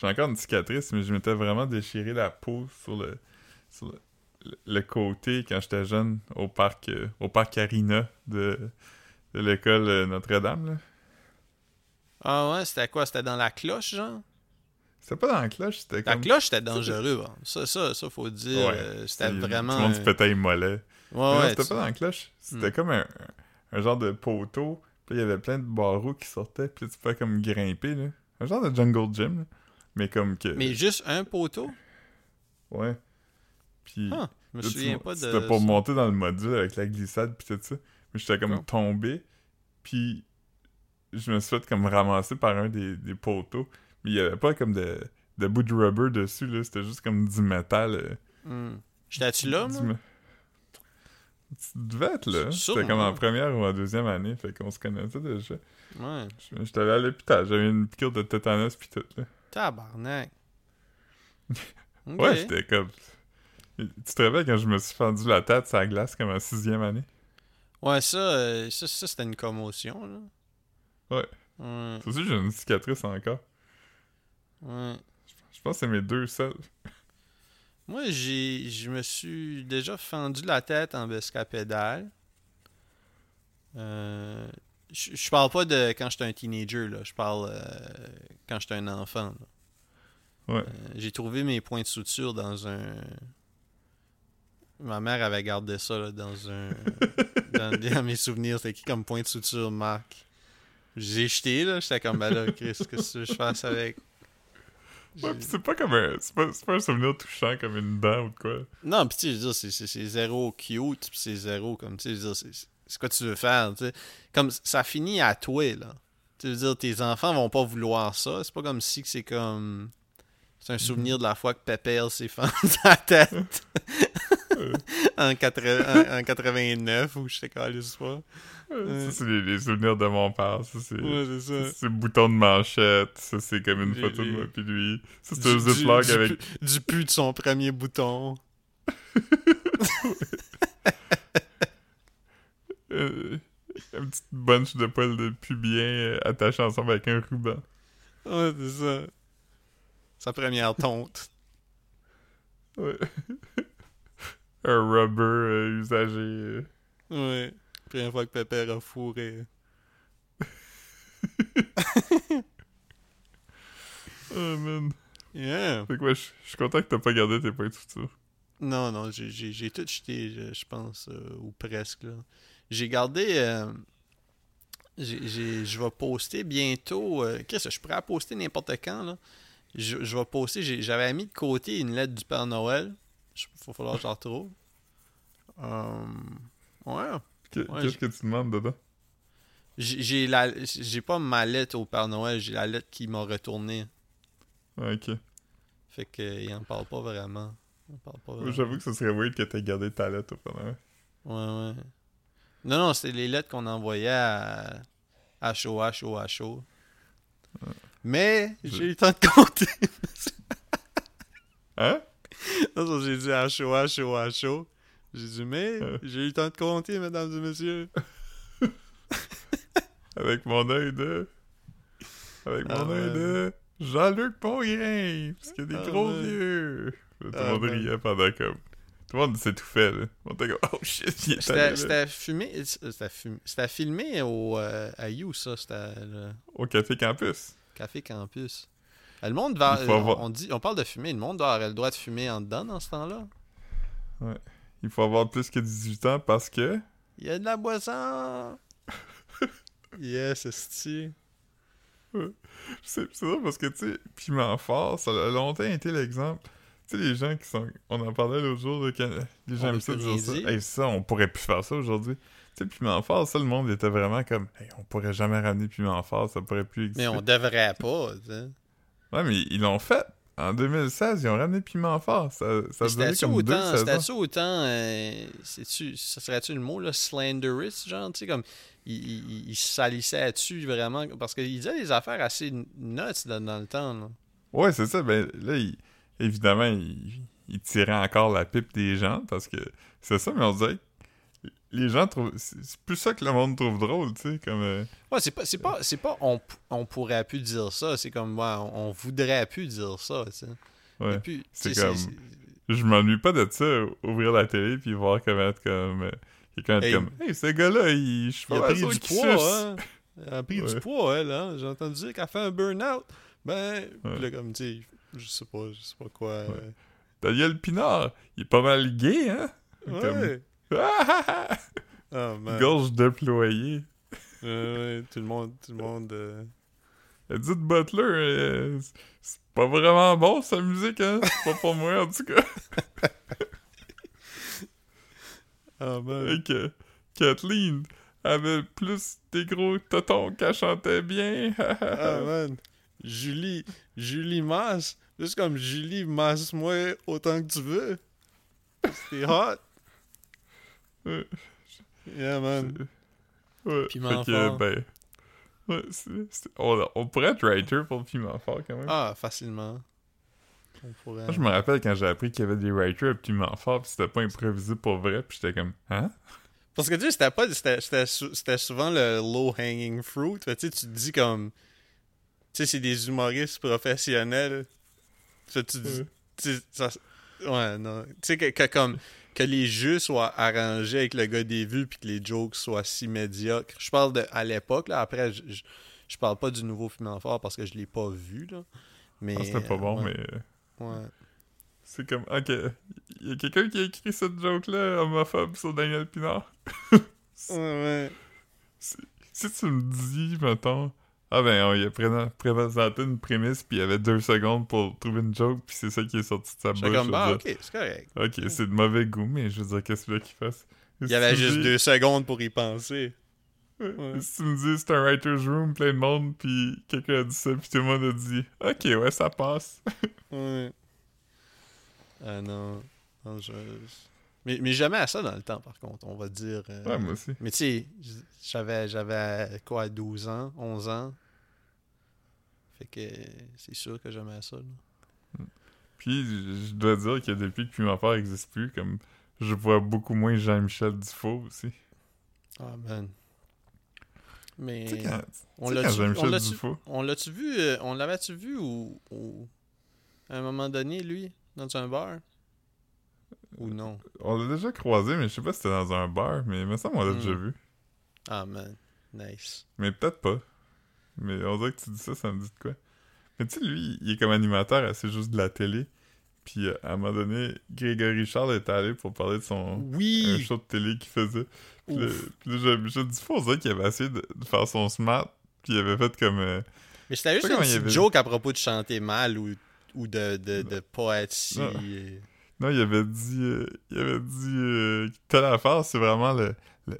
[SPEAKER 2] J'ai encore une cicatrice, mais je m'étais vraiment déchiré la peau sur le, sur le, côté quand j'étais jeune au parc, euh, au parc Arena de, de l'école euh, Notre-Dame.
[SPEAKER 1] Ah ouais, c'était quoi? C'était dans la cloche, genre?
[SPEAKER 2] C'était pas dans la cloche, c'était
[SPEAKER 1] La
[SPEAKER 2] comme.
[SPEAKER 1] cloche, c'était dangereux, bon. Ça, ça, ça, faut dire.
[SPEAKER 2] Ouais,
[SPEAKER 1] euh, c'était vraiment.
[SPEAKER 2] Tout le monde se
[SPEAKER 1] un-
[SPEAKER 2] pétait les mollets.
[SPEAKER 1] Ouais, ouais.
[SPEAKER 2] c'était pas dans la cloche. C'était
[SPEAKER 1] Hmm.
[SPEAKER 2] comme un, un genre de poteau. Puis il y avait plein de barreaux qui sortaient. Puis tu pouvais comme grimper. Là. Un genre de jungle gym. là. Mais comme que.
[SPEAKER 1] Mais juste un poteau?
[SPEAKER 2] Ouais. Puis.
[SPEAKER 1] Ah, je me
[SPEAKER 2] Là,
[SPEAKER 1] souviens pas de.
[SPEAKER 2] C'était pour monter dans le module avec la glissade puis tout ça. Mais j'étais comme tombé. Puis je me suis fait comme ramasser par un des, des poteaux. Mais il y avait pas comme de, de bout de rubber dessus. là C'était juste comme du métal. euh,
[SPEAKER 1] Hmm. J'étais-tu là, moi?
[SPEAKER 2] Tu devais être là. C'était comme en première ou en deuxième année. Fait qu'on se connaissait déjà.
[SPEAKER 1] Ouais.
[SPEAKER 2] J'étais allé à l'hôpital. J'avais une piqûre de tétanos puis tout. Là.
[SPEAKER 1] Tabarnak.
[SPEAKER 2] Ouais, j'étais comme. Tu te rappelles quand je me suis fendu la tête sur la glace comme en sixième année?
[SPEAKER 1] Ouais, ça, euh, ça, ça c'était une commotion, là.
[SPEAKER 2] Ouais.
[SPEAKER 1] Ouais,
[SPEAKER 2] Ça aussi, j'ai une cicatrice encore.
[SPEAKER 1] ouais.
[SPEAKER 2] Je pense que c'est mes deux seuls.
[SPEAKER 1] Moi, j'ai, je me suis déjà fendu la tête en pescapédale. Euh, je je parle pas de quand j'étais un teenager, là. Je parle euh, quand j'étais un enfant.
[SPEAKER 2] Ouais.
[SPEAKER 1] Euh, j'ai trouvé mes points de suture dans un. Ma mère avait gardé ça là, dans un. dans, dans mes souvenirs. C'était qui comme point de suture, Marc J'ai jeté, là. J'étais comme, ben là, Chris, qu'est-ce que je fasse avec?
[SPEAKER 2] Ouais,
[SPEAKER 1] J'ai-
[SPEAKER 2] pis c'est pas comme un. C'est pas, c'est pas un souvenir touchant comme une dent ou de quoi.
[SPEAKER 1] Non, pis tu sais, je veux dire, c'est- c'est c'est zéro cute, pis c'est zéro comme, tu sais, je veux dire, c'est- c'est quoi tu veux faire, tu sais. Comme, ça finit à toi, là. Tu veux dire, tes enfants vont pas vouloir ça. C'est pas comme si c'est comme... C'est un souvenir de la fois que Pépère s'est fendu la tête en, 80 en, en 89, ou je sais pas.
[SPEAKER 2] Ouais, Ça, c'est les, les souvenirs de mon père. Ça, c'est.
[SPEAKER 1] Ouais, c'est
[SPEAKER 2] c'est le bouton de manchette. Ça, c'est comme une
[SPEAKER 1] Les-
[SPEAKER 2] photo de moi pis lui. Ça, c'est
[SPEAKER 1] Du-
[SPEAKER 2] un
[SPEAKER 1] du
[SPEAKER 2] avec.
[SPEAKER 1] pu- Du pu de son premier bouton.
[SPEAKER 2] euh, une petite bunch de poils de pubien euh, attachés ensemble avec un ruban.
[SPEAKER 1] Ouais, c'est ça. Sa première tonte.
[SPEAKER 2] Ouais. un rubber euh, usagé. euh.
[SPEAKER 1] Ouais. Première fois que Pépère a fourré.
[SPEAKER 2] Oh man.
[SPEAKER 1] Yeah.
[SPEAKER 2] Fait que ouais, je suis content que t'as pas gardé tes points de suture.
[SPEAKER 1] Non, non, j'ai- tout jeté, je, je pense, euh, ou presque. là. J'ai gardé. euh, je vais poster bientôt. euh, Qu'est-ce que je pourrais poster n'importe quand, là? Je, vais poster. J'avais mis de côté une lettre du Père Noël. Il va falloir que je la retrouve. Euh, ouais.
[SPEAKER 2] Que-
[SPEAKER 1] Ouais,
[SPEAKER 2] Qu'est-ce que tu demandes dedans?
[SPEAKER 1] J'ai la j'ai pas ma lettre au Père Noël, j'ai la lettre qui m'a retourné.
[SPEAKER 2] Ok.
[SPEAKER 1] Fait que il en parle pas vraiment. Il en parle pas vraiment.
[SPEAKER 2] J'avoue que ce serait weird que t'aies gardé ta lettre au Père Noël.
[SPEAKER 1] Ouais, ouais. Non, non, c'était les lettres qu'on envoyait à HOH, OHO. Mais
[SPEAKER 2] Je-
[SPEAKER 1] j'ai eu le temps de compter.
[SPEAKER 2] Hein?
[SPEAKER 1] Non, j'ai dit HOH, OHO. J'ai dit, mais
[SPEAKER 2] Euh.
[SPEAKER 1] j'ai eu le temps de compter, mesdames et messieurs.
[SPEAKER 2] Avec mon œil de. Avec
[SPEAKER 1] Ah,
[SPEAKER 2] mon œil
[SPEAKER 1] man.
[SPEAKER 2] de. Jean-Luc Pongrain! Parce qu'il a des
[SPEAKER 1] Ah,
[SPEAKER 2] gros
[SPEAKER 1] man.
[SPEAKER 2] yeux! Tout le
[SPEAKER 1] Ah,
[SPEAKER 2] monde riait pendant comme. Tout le monde s'étouffait, là. On était comme, oh shit, il est allé
[SPEAKER 1] C'était
[SPEAKER 2] là.
[SPEAKER 1] c'était filmé, c'était au, euh, à You, ça. C'était le
[SPEAKER 2] Au Café Campus.
[SPEAKER 1] Café Campus. Euh, Le monde va.
[SPEAKER 2] Avoir-
[SPEAKER 1] on, dit, on parle de fumer. Le monde doit avoir le droit de fumer en dedans dans ce temps-là.
[SPEAKER 2] Il faut avoir plus que 18 ans parce que.
[SPEAKER 1] Il y a de la boisson! yes, c'est
[SPEAKER 2] C'est c'est drôle parce que, tu sais, piment fort, ça a longtemps été l'exemple. Tu sais, les gens qui sont. On en parlait l'autre jour, là, quand les gens aiment ça dire ça. Hey, ça, on pourrait plus faire ça aujourd'hui. Tu sais, piment fort, ça, le monde était vraiment comme. Hey, on pourrait jamais ramener piment fort, ça pourrait plus exister.
[SPEAKER 1] Mais on devrait pas, tu sais.
[SPEAKER 2] Ouais, mais ils l'ont fait. En 2016, ils ont ramené piment fort. Ça, ça a comme deux
[SPEAKER 1] autant,
[SPEAKER 2] saisons.
[SPEAKER 1] c'était-tu autant, euh, c'est-tu, ça serait-tu le mot, là, slanderous, genre, tu sais, comme, il, il, il se salissait dessus vraiment, parce qu'il disait des affaires assez nuts dans, dans le temps, là.
[SPEAKER 2] Ouais, c'est ça. Ben là, il- évidemment, il, il tirait encore la pipe des gens parce que c'est ça, mais on dirait que les gens trouvent. C'est plus ça que le monde trouve drôle, tu sais, comme. euh,
[SPEAKER 1] Ouais, c'est pas, c'est pas, c'est pas on, on pourrait plus dire ça, c'est comme, ouais, on, voudrait plus dire ça, tu sais.
[SPEAKER 2] ouais.
[SPEAKER 1] Puis,
[SPEAKER 2] c'est comme- Je m'ennuie pas de ça, ouvrir la télé puis voir comment être comme. euh, Quelqu'un être
[SPEAKER 1] Hey.
[SPEAKER 2] comme. Hey, ce gars-là, il. Je
[SPEAKER 1] Il a pris du poids, hein. Il a pris
[SPEAKER 2] Ouais.
[SPEAKER 1] du poids, elle, hein. J'ai entendu dire qu'elle fait un burn-out. Ben,
[SPEAKER 2] Ouais.
[SPEAKER 1] là, comme, tu sais, je sais pas, je sais pas quoi. euh,
[SPEAKER 2] Daniel Pinard, il est pas mal gay, hein?
[SPEAKER 1] Ouais.
[SPEAKER 2] Comme- Ah, ah, ah!
[SPEAKER 1] Oh, man.
[SPEAKER 2] Gorge déployée.
[SPEAKER 1] Ouais, ouais, tout le monde, tout le monde. euh,
[SPEAKER 2] Edith Butler, euh, c'est- pas vraiment bon sa musique, hein? C'est pas pour moi, en tout cas.
[SPEAKER 1] Oh, man.
[SPEAKER 2] Et que Kathleen avait plus des gros totons qu'elle chantait bien.
[SPEAKER 1] Ah, man. Julie, Julie masse. Juste comme Julie, masse-moi autant que tu veux. C'est hot.
[SPEAKER 2] Ouais.
[SPEAKER 1] Yeah, man.
[SPEAKER 2] ouais.
[SPEAKER 1] Piment
[SPEAKER 2] fait que,
[SPEAKER 1] fort.
[SPEAKER 2] ben. Ouais, on, on pourrait être writer pour le piment fort quand même.
[SPEAKER 1] Ah, facilement. On pourrait.
[SPEAKER 2] Moi, je me rappelle quand j'ai appris qu'il y avait des writers à piment fort, pis c'était pas improvisé pour vrai, pis j'étais comme, hein?
[SPEAKER 1] Parce que tu sais, c'était pas. C'était, c'était, sou- c'était souvent le low hanging fruit. Fait, tu sais, tu te dis comme. Tu sais, c'est des humoristes professionnels. Tu dis. Tu ça- ouais, non. Tu sais, que, que comme. Que les jeux soient arrangés avec le gars des vues puis que les jokes soient si médiocres. Je parle de à l'époque, là. Après, je, je, je parle pas du nouveau film fort parce que je l'ai pas vu, là. Mais.
[SPEAKER 2] Ah, c'était pas bon,
[SPEAKER 1] ouais,
[SPEAKER 2] mais. euh,
[SPEAKER 1] Ouais.
[SPEAKER 2] C'est comme, ok, il y a quelqu'un qui a écrit cette joke-là, homophobe, sur Daniel Pinard.
[SPEAKER 1] Ouais, ouais.
[SPEAKER 2] Si tu me dis, mettons, ah ben, on, il a pré- présenté une prémisse, puis il y avait deux secondes pour trouver une joke, puis c'est ça qui est sorti de sa bouche.
[SPEAKER 1] comme,
[SPEAKER 2] veux
[SPEAKER 1] ok, c'est correct.
[SPEAKER 2] ok, c'est de mauvais goût, mais je veux dire, qu'est-ce qu'il fasse?
[SPEAKER 1] Il y avait juste deux secondes pour y penser.
[SPEAKER 2] Ouais. Si tu me dis, c'est un writer's room, plein de monde, puis quelqu'un a dit ça, puis tout le monde a dit, ok, ouais, ça passe.
[SPEAKER 1] Ouais. Ah non. Non, je- Mais, mais jamais à ça dans le temps, par contre, on va dire. euh,
[SPEAKER 2] Ouais, moi aussi.
[SPEAKER 1] Mais tu sais, j'avais, j'avais quoi, 12 ans, 11 ans. Fait que c'est sûr que jamais à ça. là.
[SPEAKER 2] Puis, je dois dire que depuis que Piment Fort n'existe plus, comme, je vois beaucoup moins Jean-Michel Dufault aussi.
[SPEAKER 1] Ah, man. Mais.
[SPEAKER 2] Quand,
[SPEAKER 1] on l'a-tu, on
[SPEAKER 2] Jean-Michel
[SPEAKER 1] l'a-tu,
[SPEAKER 2] Dufault...
[SPEAKER 1] on l'a-tu vu, euh, on l'avait-tu vu ou, ou- à un moment donné, lui, dans un bar? Ou non?
[SPEAKER 2] On l'a déjà croisé, mais je sais pas si c'était dans un bar, mais il me semble qu'on l'a
[SPEAKER 1] Hmm.
[SPEAKER 2] déjà vu.
[SPEAKER 1] Ah, man. Nice.
[SPEAKER 2] Mais peut-être pas. Mais on dirait que tu dis ça, ça me dit de quoi. Mais tu sais, lui, il est comme animateur C'est juste de la télé. Puis euh, à un moment donné, Grégory Charles est allé pour parler de son un show de télé qu'il faisait. Puis là,
[SPEAKER 1] Ouf.
[SPEAKER 2] puis je, je dis pas, qu'il avait essayé de, de faire son smart. Puis il avait fait comme. euh,
[SPEAKER 1] Mais c'était juste une petite
[SPEAKER 2] avait-
[SPEAKER 1] joke à propos de chanter mal ou, ou de, de, de pas être si.
[SPEAKER 2] Non. Non, il avait dit. euh, il avait dit. Euh, telle affaire, c'est vraiment le, le,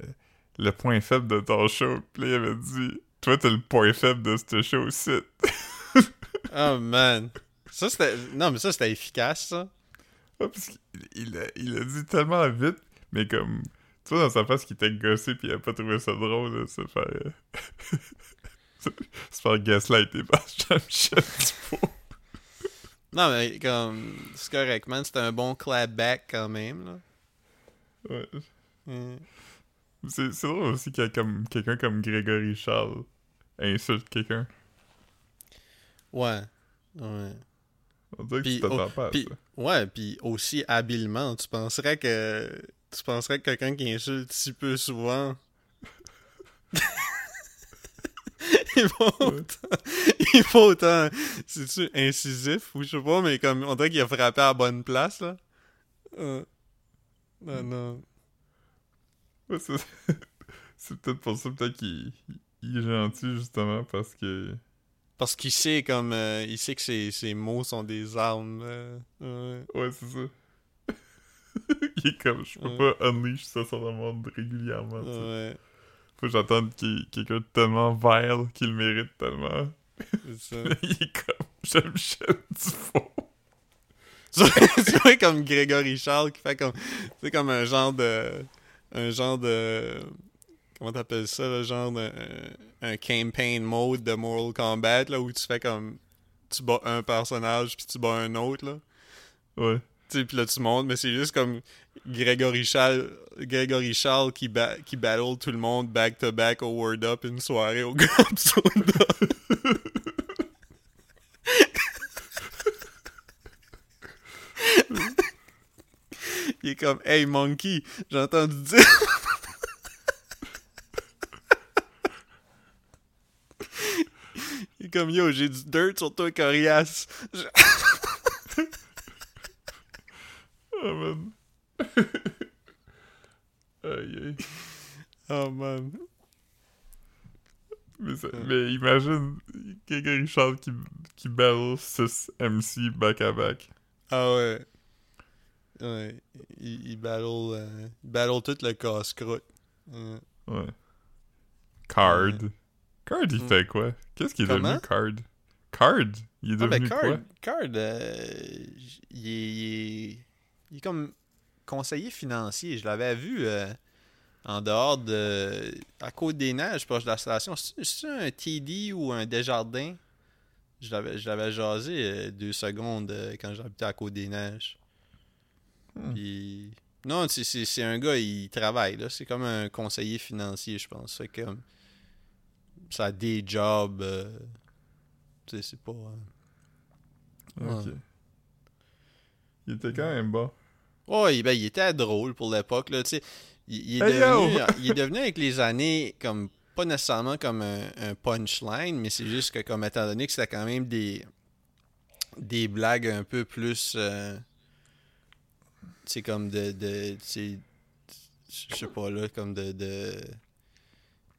[SPEAKER 2] le point faible de ton show. Puis là, il avait dit. Toi, t'es le point faible de ce show-ci.
[SPEAKER 1] Oh man. Ça, c'était. Non, mais ça, c'était efficace, ça.
[SPEAKER 2] Ouais, parce qu'il il a, il a dit tellement vite, mais comme. Tu vois, dans sa face, qu'il était gossé, puis il a pas trouvé ça drôle, là, se faire. euh, se faire gaslighter par Jean-Michel Dufault.
[SPEAKER 1] Non, mais comme. C'est correct, man. C'était un bon clapback quand même, là.
[SPEAKER 2] Ouais.
[SPEAKER 1] Mm.
[SPEAKER 2] C'est c'est drôle aussi qu'il y a comme quelqu'un comme Grégory Charles insulte quelqu'un.
[SPEAKER 1] Ouais. Ouais.
[SPEAKER 2] On dirait que
[SPEAKER 1] Puis,
[SPEAKER 2] tu t'attends
[SPEAKER 1] oh,
[SPEAKER 2] pas à ça.
[SPEAKER 1] Ouais, puis aussi habilement. Tu penserais que. Tu penserais que quelqu'un qui insulte si peu souvent. il va autant. Il va autant. C'est-tu incisif ou je sais pas, mais comme. On dirait qu'il a frappé à la bonne place, là. Euh, Non, non.
[SPEAKER 2] Ouais, c'est peut-être pour ça, peut-être qu'il il est gentil, justement, parce que
[SPEAKER 1] Parce qu'il sait comme euh, il sait que ses, ses mots sont des armes. euh, ouais.
[SPEAKER 2] Ouais, c'est ça. il est comme, je peux
[SPEAKER 1] Ouais.
[SPEAKER 2] pas unleash ça sur le monde régulièrement. tu sais. Faut que j'entende qu'il quelqu'un de tellement vile qu'il le mérite tellement.
[SPEAKER 1] c'est ça.
[SPEAKER 2] il est comme, j'aime Michel Dufault.
[SPEAKER 1] tu vois comme Grégory Charles qui fait comme c'est comme un genre de un genre de comment t'appelles ça le genre de un, un campaign mode de Mortal Kombat là où tu fais comme tu bats un personnage puis tu bats un autre là
[SPEAKER 2] Ouais.
[SPEAKER 1] Puis là tu montes mais c'est juste comme Grégory Charles Grégory Charles qui ba- qui battle tout le monde back to back au Word Up une soirée au Grand Soda Il est comme Hey Monkey, j'ai entendu dire. Il est comme Yo, j'ai du dirt sur toi, Corias. Je-
[SPEAKER 2] Ah, man. aïe, aïe.
[SPEAKER 1] Oh man.
[SPEAKER 2] Mais, ça- mais imagine Grégory Charles qui, qui battle 6 MC back à back.
[SPEAKER 1] Ah ouais. Ouais. Il, il battle, euh, il battle tout le casse-croûte. Ouais.
[SPEAKER 2] Ouais. Card. Card, il
[SPEAKER 1] Mm.
[SPEAKER 2] fait quoi? Qu'est-ce qu'il est devenu Card? Card? Il est
[SPEAKER 1] Ah ben
[SPEAKER 2] devenu
[SPEAKER 1] Card,
[SPEAKER 2] quoi?
[SPEAKER 1] Card euh, il, est, il, est, comme conseiller financier. Je l'avais vu euh, en dehors de... à Côte-des-Neiges, proche de la station. C'est- C'est un TD ou un Desjardins? Je l'avais je l'avais jasé euh, deux secondes euh, quand j'habitais à Côte-des-Neiges.
[SPEAKER 2] Hmm.
[SPEAKER 1] Puis... Non, c'est- c'est c'est un gars, il travaille, là. C'est comme un conseiller financier, je pense. Fait que... Ça a des jobs... tu sais, c'est pas...
[SPEAKER 2] Ok.
[SPEAKER 1] Ouais.
[SPEAKER 2] Il était quand même bon.
[SPEAKER 1] Ouais, ben, il était drôle pour l'époque, là, tu sais. Il, il est
[SPEAKER 2] Hey,
[SPEAKER 1] devenu,
[SPEAKER 2] yo!
[SPEAKER 1] il est devenu avec les années comme pas nécessairement comme un, un punchline, mais c'est juste que comme étant donné que c'était quand même des des blagues un peu plus euh, tu sais comme de de je sais pas là comme de de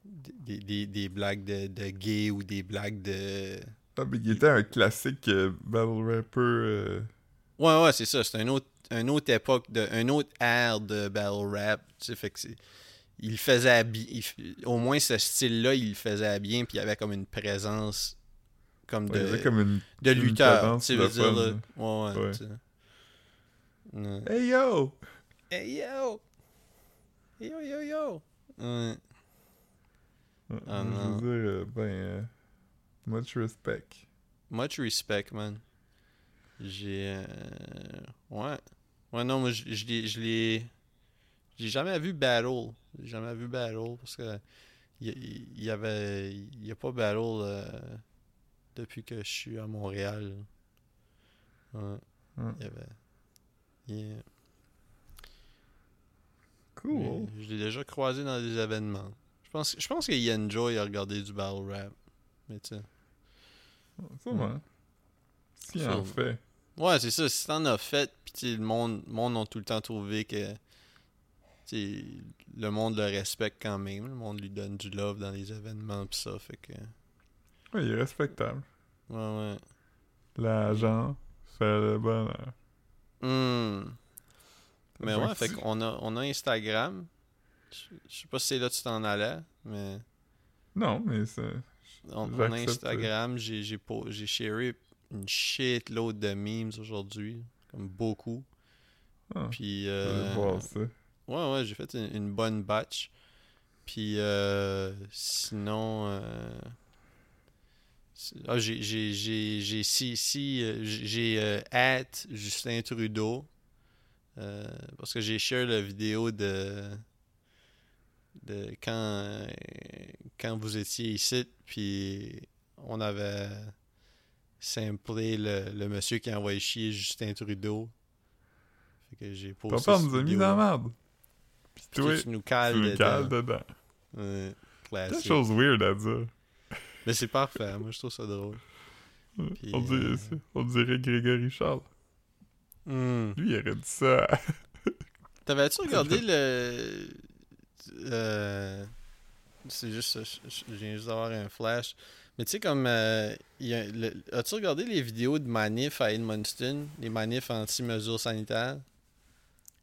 [SPEAKER 1] des, des, des blagues de, de gay ou des blagues de
[SPEAKER 2] Ah, mais il était un classique euh, battle rapper. euh,
[SPEAKER 1] Ouais, ouais, c'est ça. C'est un autre, une autre époque, de, un autre ère de battle rap. Tu sais, fait que c'est. Il faisait il Au moins, ce style-là, il le faisait à bien, puis il y avait comme une présence comme de,
[SPEAKER 2] comme une.
[SPEAKER 1] de
[SPEAKER 2] une
[SPEAKER 1] lutteur. Tu veux dire, là. Ouais, ouais.
[SPEAKER 2] Hey yo!
[SPEAKER 1] Hey yo! Yo, yo, yo! Ouais. Ah,
[SPEAKER 2] je veux dire, euh, ben. euh, much respect.
[SPEAKER 1] Much respect, man. J'ai. euh, Ouais. Ouais, non, moi, je je l'ai. Je l'ai. J'ai jamais vu Battle. J'ai jamais vu Battle parce que. Il y, y avait. Il y a pas Battle euh, depuis que je suis à Montréal. Ouais.
[SPEAKER 2] Hmm.
[SPEAKER 1] Il y avait.
[SPEAKER 2] Cool.
[SPEAKER 1] Je l'ai déjà croisé dans des événements. Je pense, je pense qu'il enjoy à regarder du battle rap. Mais tu sais.
[SPEAKER 2] Sûrement. S'il en fait.
[SPEAKER 1] Ouais, c'est ça. Si t'en as fait, sais, le monde, le monde a tout le temps trouvé que le monde le respecte quand même. Le monde lui donne du love dans les événements pis ça. Fait que.
[SPEAKER 2] Ouais, il est respectable.
[SPEAKER 1] Ouais, ouais.
[SPEAKER 2] L'agent fait le bonheur.
[SPEAKER 1] Hmm. Mais ouais, fait qu'on a, on a Instagram. Je sais pas si c'est là que tu t'en allais, mais
[SPEAKER 2] Non, mais c'est.
[SPEAKER 1] on, on a Instagram. J'ai j'ai j'ai sharé une shitload de memes aujourd'hui. Comme beaucoup.
[SPEAKER 2] Ah,
[SPEAKER 1] Puis. Euh,
[SPEAKER 2] voir ça.
[SPEAKER 1] Ouais, ouais, j'ai fait une, une bonne batch. Puis euh, sinon. euh, ah, j'ai si si j'ai at Justin Trudeau parce que j'ai share la vidéo de de quand quand vous étiez ici puis on avait samplé le, le monsieur qui a envoyé chier Justin Trudeau. Fait que j'ai posté
[SPEAKER 2] Papa nous a mis dans la merde. Pis
[SPEAKER 1] Puis
[SPEAKER 2] toi,
[SPEAKER 1] tu nous cales
[SPEAKER 2] le
[SPEAKER 1] dedans.
[SPEAKER 2] cales dedans.
[SPEAKER 1] Ouais, classique.
[SPEAKER 2] chose weird à dire.
[SPEAKER 1] Mais c'est parfait, moi je trouve ça drôle. Puis,
[SPEAKER 2] on, dirait,
[SPEAKER 1] euh,
[SPEAKER 2] on dirait Grégory Charles.
[SPEAKER 1] Hmm.
[SPEAKER 2] Lui, il aurait dit ça.
[SPEAKER 1] T'avais-tu regardé le. euh, C'est juste. Je je viens juste d'avoir un flash. Mais tu sais, comme. euh, As-tu regardé les vidéos de manifs à Edmundston? Les manifs anti-mesures sanitaires?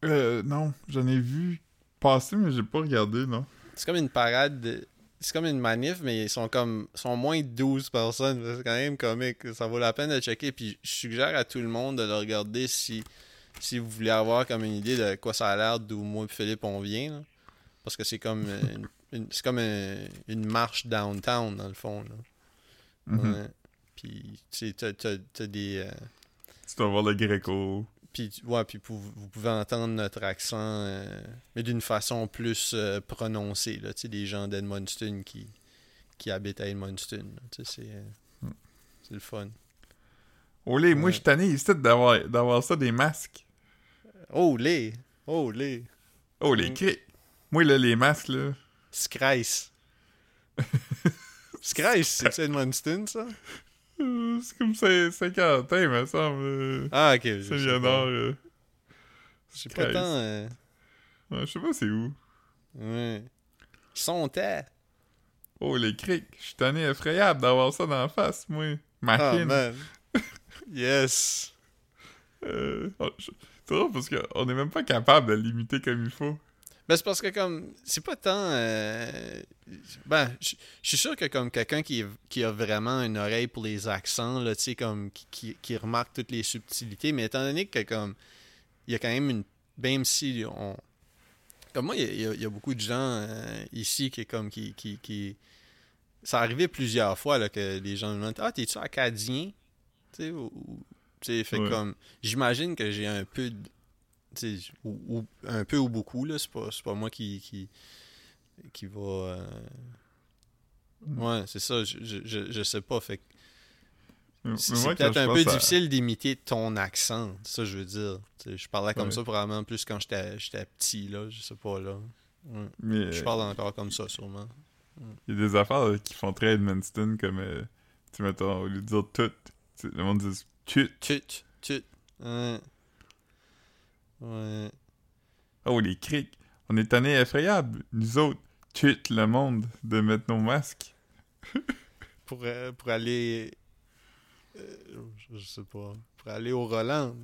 [SPEAKER 2] Euh, non, j'en ai vu passer, mais j'ai pas regardé, non.
[SPEAKER 1] C'est comme une parade. de- C'est comme une manif, mais ils sont comme. ils sont moins de 12 personnes. C'est quand même comique. Ça vaut la peine de checker. Puis je suggère à tout le monde de le regarder si. Si vous voulez avoir comme une idée de quoi ça a l'air d'où moi et Philippe on vient. là. Parce que c'est comme euh, une, une- c'est comme un- une marche downtown dans le fond. Là.
[SPEAKER 2] Mhm.
[SPEAKER 1] Ouais. Puis tu sais, t'as, des. euh,
[SPEAKER 2] Tu dois voir le Greco.
[SPEAKER 1] Puis, ouais, puis vous pouvez entendre notre accent, euh, mais d'une façon plus euh, prononcée. Là, tu sais, des gens d'Edmundston qui, qui habitent à Edmundston. tu sais, c'est, euh,
[SPEAKER 2] Hmm.
[SPEAKER 1] c'est le fun.
[SPEAKER 2] Olé, moi,
[SPEAKER 1] Ouais.
[SPEAKER 2] je suis tanné ici d'avoir, d'avoir ça des masques.
[SPEAKER 1] Oh, les! Oh, les!
[SPEAKER 2] Oh, les
[SPEAKER 1] Mm.
[SPEAKER 2] Moi, là, les masques, là.
[SPEAKER 1] Scrice! Scrice, c'est Edmundston, ça?
[SPEAKER 2] euh, c'est comme ça- Saint-Quentin, me semble.
[SPEAKER 1] Ah, ok. pas.
[SPEAKER 2] euh.
[SPEAKER 1] Je sais pas tant... euh,
[SPEAKER 2] Ouais, je sais pas c'est où.
[SPEAKER 1] ouais. Son temps!
[SPEAKER 2] Oh, les crics. Je suis tanné effrayable d'avoir ça dans la face, moi.
[SPEAKER 1] Ah,
[SPEAKER 2] Machine.
[SPEAKER 1] man! yes!
[SPEAKER 2] Euh, oh, je- C'est drôle parce qu'on est même pas capable de limiter comme il faut.
[SPEAKER 1] Ben, c'est parce que, comme, c'est pas tant. euh, Ben, je suis sûr que, comme, quelqu'un qui, qui a vraiment une oreille pour les accents, là, tu sais, comme, qui, qui, remarque toutes les subtilités, mais étant donné que, comme, il y a quand même une. Même si on. Comme moi, il y a- y, y beaucoup de gens euh, ici qui, comme, qui. qui, qui... Ça arrivait plusieurs fois, là, que les gens me demandent Ah, t'es-tu acadien Tu sais, ou. ou- Tu sais, fait
[SPEAKER 2] Ouais.
[SPEAKER 1] comme. J'imagine que j'ai un peu. de- ou, ou- un peu ou beaucoup, là. C'est pas, c'est pas moi qui. qui, qui va. euh, Ouais, c'est ça. Je, je, je, sais pas. Fait c'est peut-être un peu
[SPEAKER 2] à-
[SPEAKER 1] difficile d'imiter ton accent. Ça je veux dire. Je parlais comme
[SPEAKER 2] Ouais.
[SPEAKER 1] ça probablement plus quand j'étais j'étais petit, là. Je sais pas, là. Ouais.
[SPEAKER 2] Mais
[SPEAKER 1] Je parle encore comme ça, sûrement.
[SPEAKER 2] il y a des affaires là, qui font très Edmundston, comme, euh, tu mettons, au lieu de dire tout, le monde dit tut.
[SPEAKER 1] Tut, tut. Ouais.
[SPEAKER 2] Oh, les crics. On est tanné effrayable. Nous autres, tut le monde de mettre nos masques.
[SPEAKER 1] Pour, euh, pour aller. euh, je, je sais pas. Pour aller au Roland.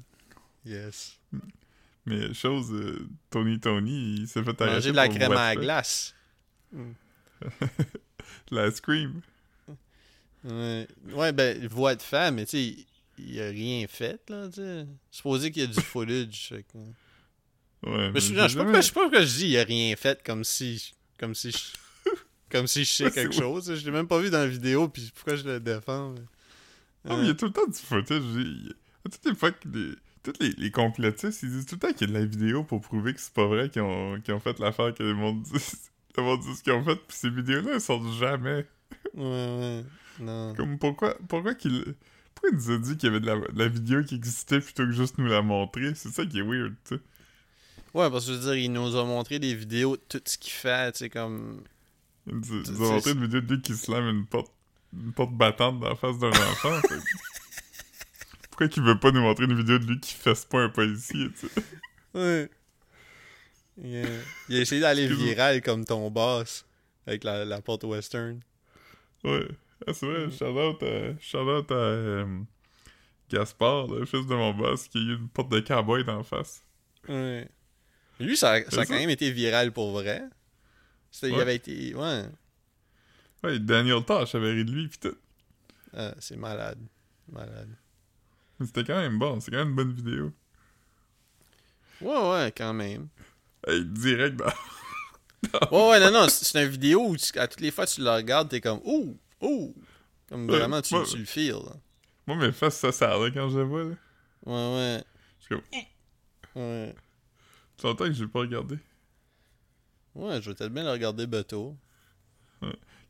[SPEAKER 1] Yes.
[SPEAKER 2] Mais chose, euh, Tony Tony, il s'est fait arrêter
[SPEAKER 1] Manger de la crème à glace.
[SPEAKER 2] La scream.
[SPEAKER 1] Ouais, ouais ben, voix de femme, mais tu sais, il a rien fait, là, tu sais. Supposé qu'il y a du footage. fait que-
[SPEAKER 2] Ouais,
[SPEAKER 1] Mais je,
[SPEAKER 2] j'ai
[SPEAKER 1] non, je sais pas je sais pas pourquoi je dis il a rien fait comme si. Comme si je. comme si je sais quelque chose. Je l'ai même pas vu dans la vidéo, puis pourquoi je le défends. mais-
[SPEAKER 2] Ah, mais il y a tout le temps du footage. À toutes les fois que les... Tous les, les complotistes, ils disent tout le temps qu'il y a de la vidéo pour prouver que c'est pas vrai qu'ils ont, qu'ils ont fait l'affaire que le monde dit. Le monde dit ce qu'ils ont fait, puis ces vidéos-là, elles sortent jamais.
[SPEAKER 1] Ouais, ouais. Non.
[SPEAKER 2] Comme pourquoi pourquoi qu'il pourquoi il nous a dit qu'il y avait de la, de la vidéo qui existait plutôt que juste nous la montrer C'est ça qui est weird, tu sais.
[SPEAKER 1] Ouais, parce que je veux dire, il nous a montré des vidéos de tout ce qu'il fait, tu sais, comme.
[SPEAKER 2] Il nous a, nous a montré une vidéo de lui qui slame une porte, une porte battante dans la face d'un enfant. fait Pourquoi qu'il veut pas nous montrer une vidéo de lui qui fesse pas un policier, tu sais?
[SPEAKER 1] Ouais. Il a, il a essayé d'aller viral comme ton boss avec la, la porte western.
[SPEAKER 2] Ouais. C'est vrai, shout-out à, euh, Gaspard, le fils de mon boss, qui a eu une porte de cowboy dans la face.
[SPEAKER 1] Ouais. Lui, ça, ça a
[SPEAKER 2] ça?
[SPEAKER 1] quand même été viral pour vrai. C'était- Il
[SPEAKER 2] Ouais.
[SPEAKER 1] avait été. Ouais.
[SPEAKER 2] Ouais, Daniel Tosh avait ri de lui, pis tout.
[SPEAKER 1] Ah, c'est malade. Malade.
[SPEAKER 2] Mais c'était quand même bon, c'est quand même une bonne vidéo.
[SPEAKER 1] Ouais, ouais, quand même.
[SPEAKER 2] Hey, direct dans...
[SPEAKER 1] Ouais, ouais, non, non, c'est une vidéo où tu- à toutes les fois tu la regardes, t'es comme ouh, ouh. Comme
[SPEAKER 2] Ouais,
[SPEAKER 1] vraiment, tu,
[SPEAKER 2] ouais.
[SPEAKER 1] tu le feels. là.
[SPEAKER 2] Moi, mes fesses, ça sert là quand je la vois, là.
[SPEAKER 1] Ouais, ouais.
[SPEAKER 2] Je suis comme,
[SPEAKER 1] Ouais.
[SPEAKER 2] ça longtemps que j'ai pas regardé.
[SPEAKER 1] Ouais, je vais peut-être bien le regarder bateau.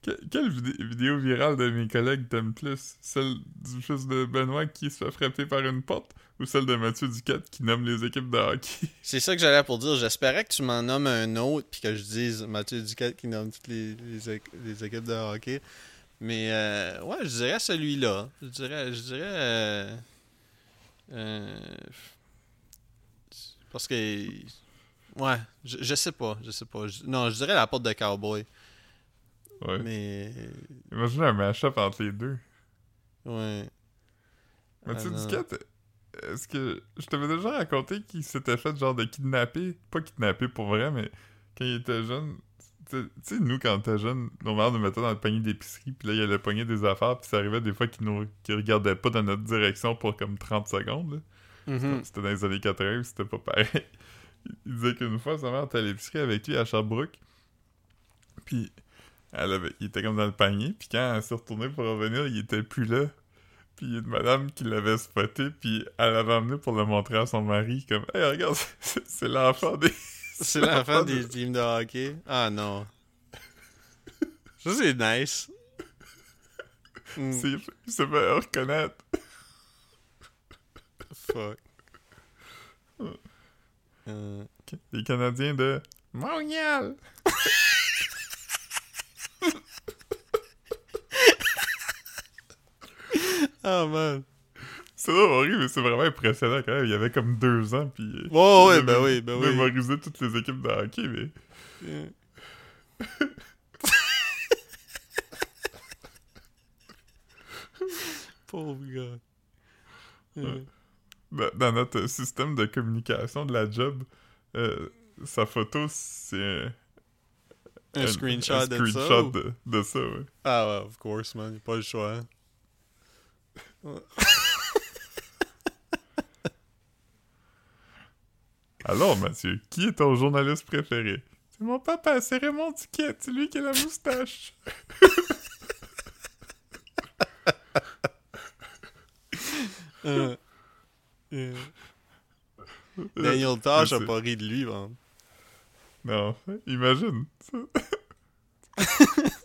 [SPEAKER 2] Que- quelle vidé- vidéo virale de mes collègues t'aimes plus? Celle du fils de Benoît qui se fait frapper par une porte ou celle de Mathieu Duquette qui nomme les équipes de hockey?
[SPEAKER 1] C'est ça que j'allais pour dire. J'espérais que tu m'en nommes un autre, puis que je dise Mathieu Duquette qui nomme toutes les, les, les équipes de hockey. Mais euh, ouais, je dirais celui-là. Je dirais. Je dirais. euh, euh, parce que. Ouais, je, je sais pas. Je sais pas. Je- non, je dirais la porte de cowboy.
[SPEAKER 2] Ouais.
[SPEAKER 1] Mais.
[SPEAKER 2] Imagine un mash-up entre les deux.
[SPEAKER 1] Ouais.
[SPEAKER 2] Mais
[SPEAKER 1] Ah
[SPEAKER 2] tu sais, est-ce que. Je t'avais déjà raconté qu'il s'était fait genre de kidnapper. Pas kidnapper pour vrai, mais quand il était jeune. Tu sais- nous, quand était jeune, nos mères nous mettaient dans le panier d'épicerie, puis là, il y a le panier des affaires, puis ça arrivait des fois qu'ils nous regardaient pas dans notre direction pour comme 30 secondes. là.
[SPEAKER 1] Mhm.
[SPEAKER 2] C'était dans les années 80, puis c'était pas pareil. Il disait qu'une fois, sa mère était à l'épicerie avec lui à Sherbrooke. Puis, elle avait, il était comme dans le panier. Puis quand elle s'est retournée pour revenir, il était plus là. Puis il y a une madame qui l'avait spoté. Puis elle l'avait emmené pour le montrer à son mari. Comme, hey, regarde, c'est l'enfant des.
[SPEAKER 1] C'est l'enfant des teams de hockey. Ah non. Ça, c'est nice. Mm,
[SPEAKER 2] C'est- Il se fait reconnaître.
[SPEAKER 1] fuck. Euh,
[SPEAKER 2] Les Canadiens de Montréal.
[SPEAKER 1] Oh man.
[SPEAKER 2] C'est horrible, mais c'est vraiment impressionnant quand même. Il y avait comme deux ans. Puis. euh,
[SPEAKER 1] Ouais, ben oui, ben oui.
[SPEAKER 2] mémorisé toutes les équipes de hockey, mais.
[SPEAKER 1] Yeah. Pauvre gars. Yeah.
[SPEAKER 2] dans, dans notre système de communication de la job, euh, sa photo, c'est un,
[SPEAKER 1] Un screenshot
[SPEAKER 2] un
[SPEAKER 1] de ça. ou-
[SPEAKER 2] de, de ça, ouais.
[SPEAKER 1] Ah ouais, of course, man. Y'a pas le choix. hein.
[SPEAKER 2] Alors, Mathieu, qui est ton journaliste préféré? C'est mon papa, c'est Raymond Duquette, c'est lui qui a la moustache.
[SPEAKER 1] Euh, yeah. Daniel Tosh a pas ri de lui, man.
[SPEAKER 2] Non, imagine.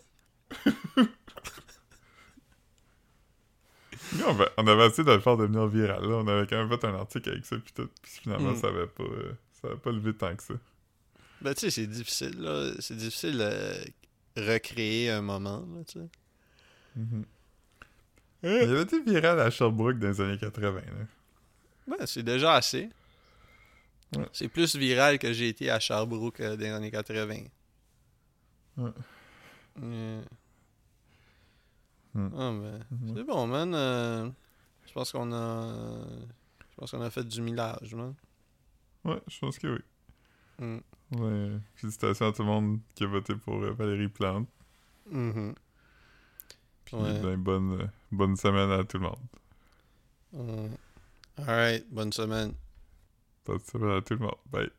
[SPEAKER 2] Nous, on, va- on avait essayé de le faire devenir viral. Là. On avait quand même fait un article avec ça, puis tout. Puis finalement,
[SPEAKER 1] Mm.
[SPEAKER 2] ça avait pas, euh, ça avait pas levé tant que ça.
[SPEAKER 1] Ben, tu sais, c'est difficile, là. C'est difficile de recréer un moment, là, tu sais.
[SPEAKER 2] Mhm. Il avait été viral à Sherbrooke dans les années 80. Là.
[SPEAKER 1] Ben, c'est déjà assez.
[SPEAKER 2] Ouais.
[SPEAKER 1] C'est plus viral que j'ai été à Sherbrooke euh, dans les années 80.
[SPEAKER 2] Ouais.
[SPEAKER 1] Yeah.
[SPEAKER 2] Hmm.
[SPEAKER 1] Ah, ben,
[SPEAKER 2] Mhm.
[SPEAKER 1] c'est bon, man. euh, je pense qu'on a... Je pense qu'on a fait du millage, man.
[SPEAKER 2] Ouais, je pense que oui.
[SPEAKER 1] Mm.
[SPEAKER 2] Ouais. Félicitations à tout le monde qui a voté pour euh, Valérie Plante.
[SPEAKER 1] Mhm.
[SPEAKER 2] Puis
[SPEAKER 1] Ouais.
[SPEAKER 2] ben, bonne, euh, bonne semaine à tout le monde.
[SPEAKER 1] Alright, bonne semaine.
[SPEAKER 2] Bonne semaine à tout le monde. Bye.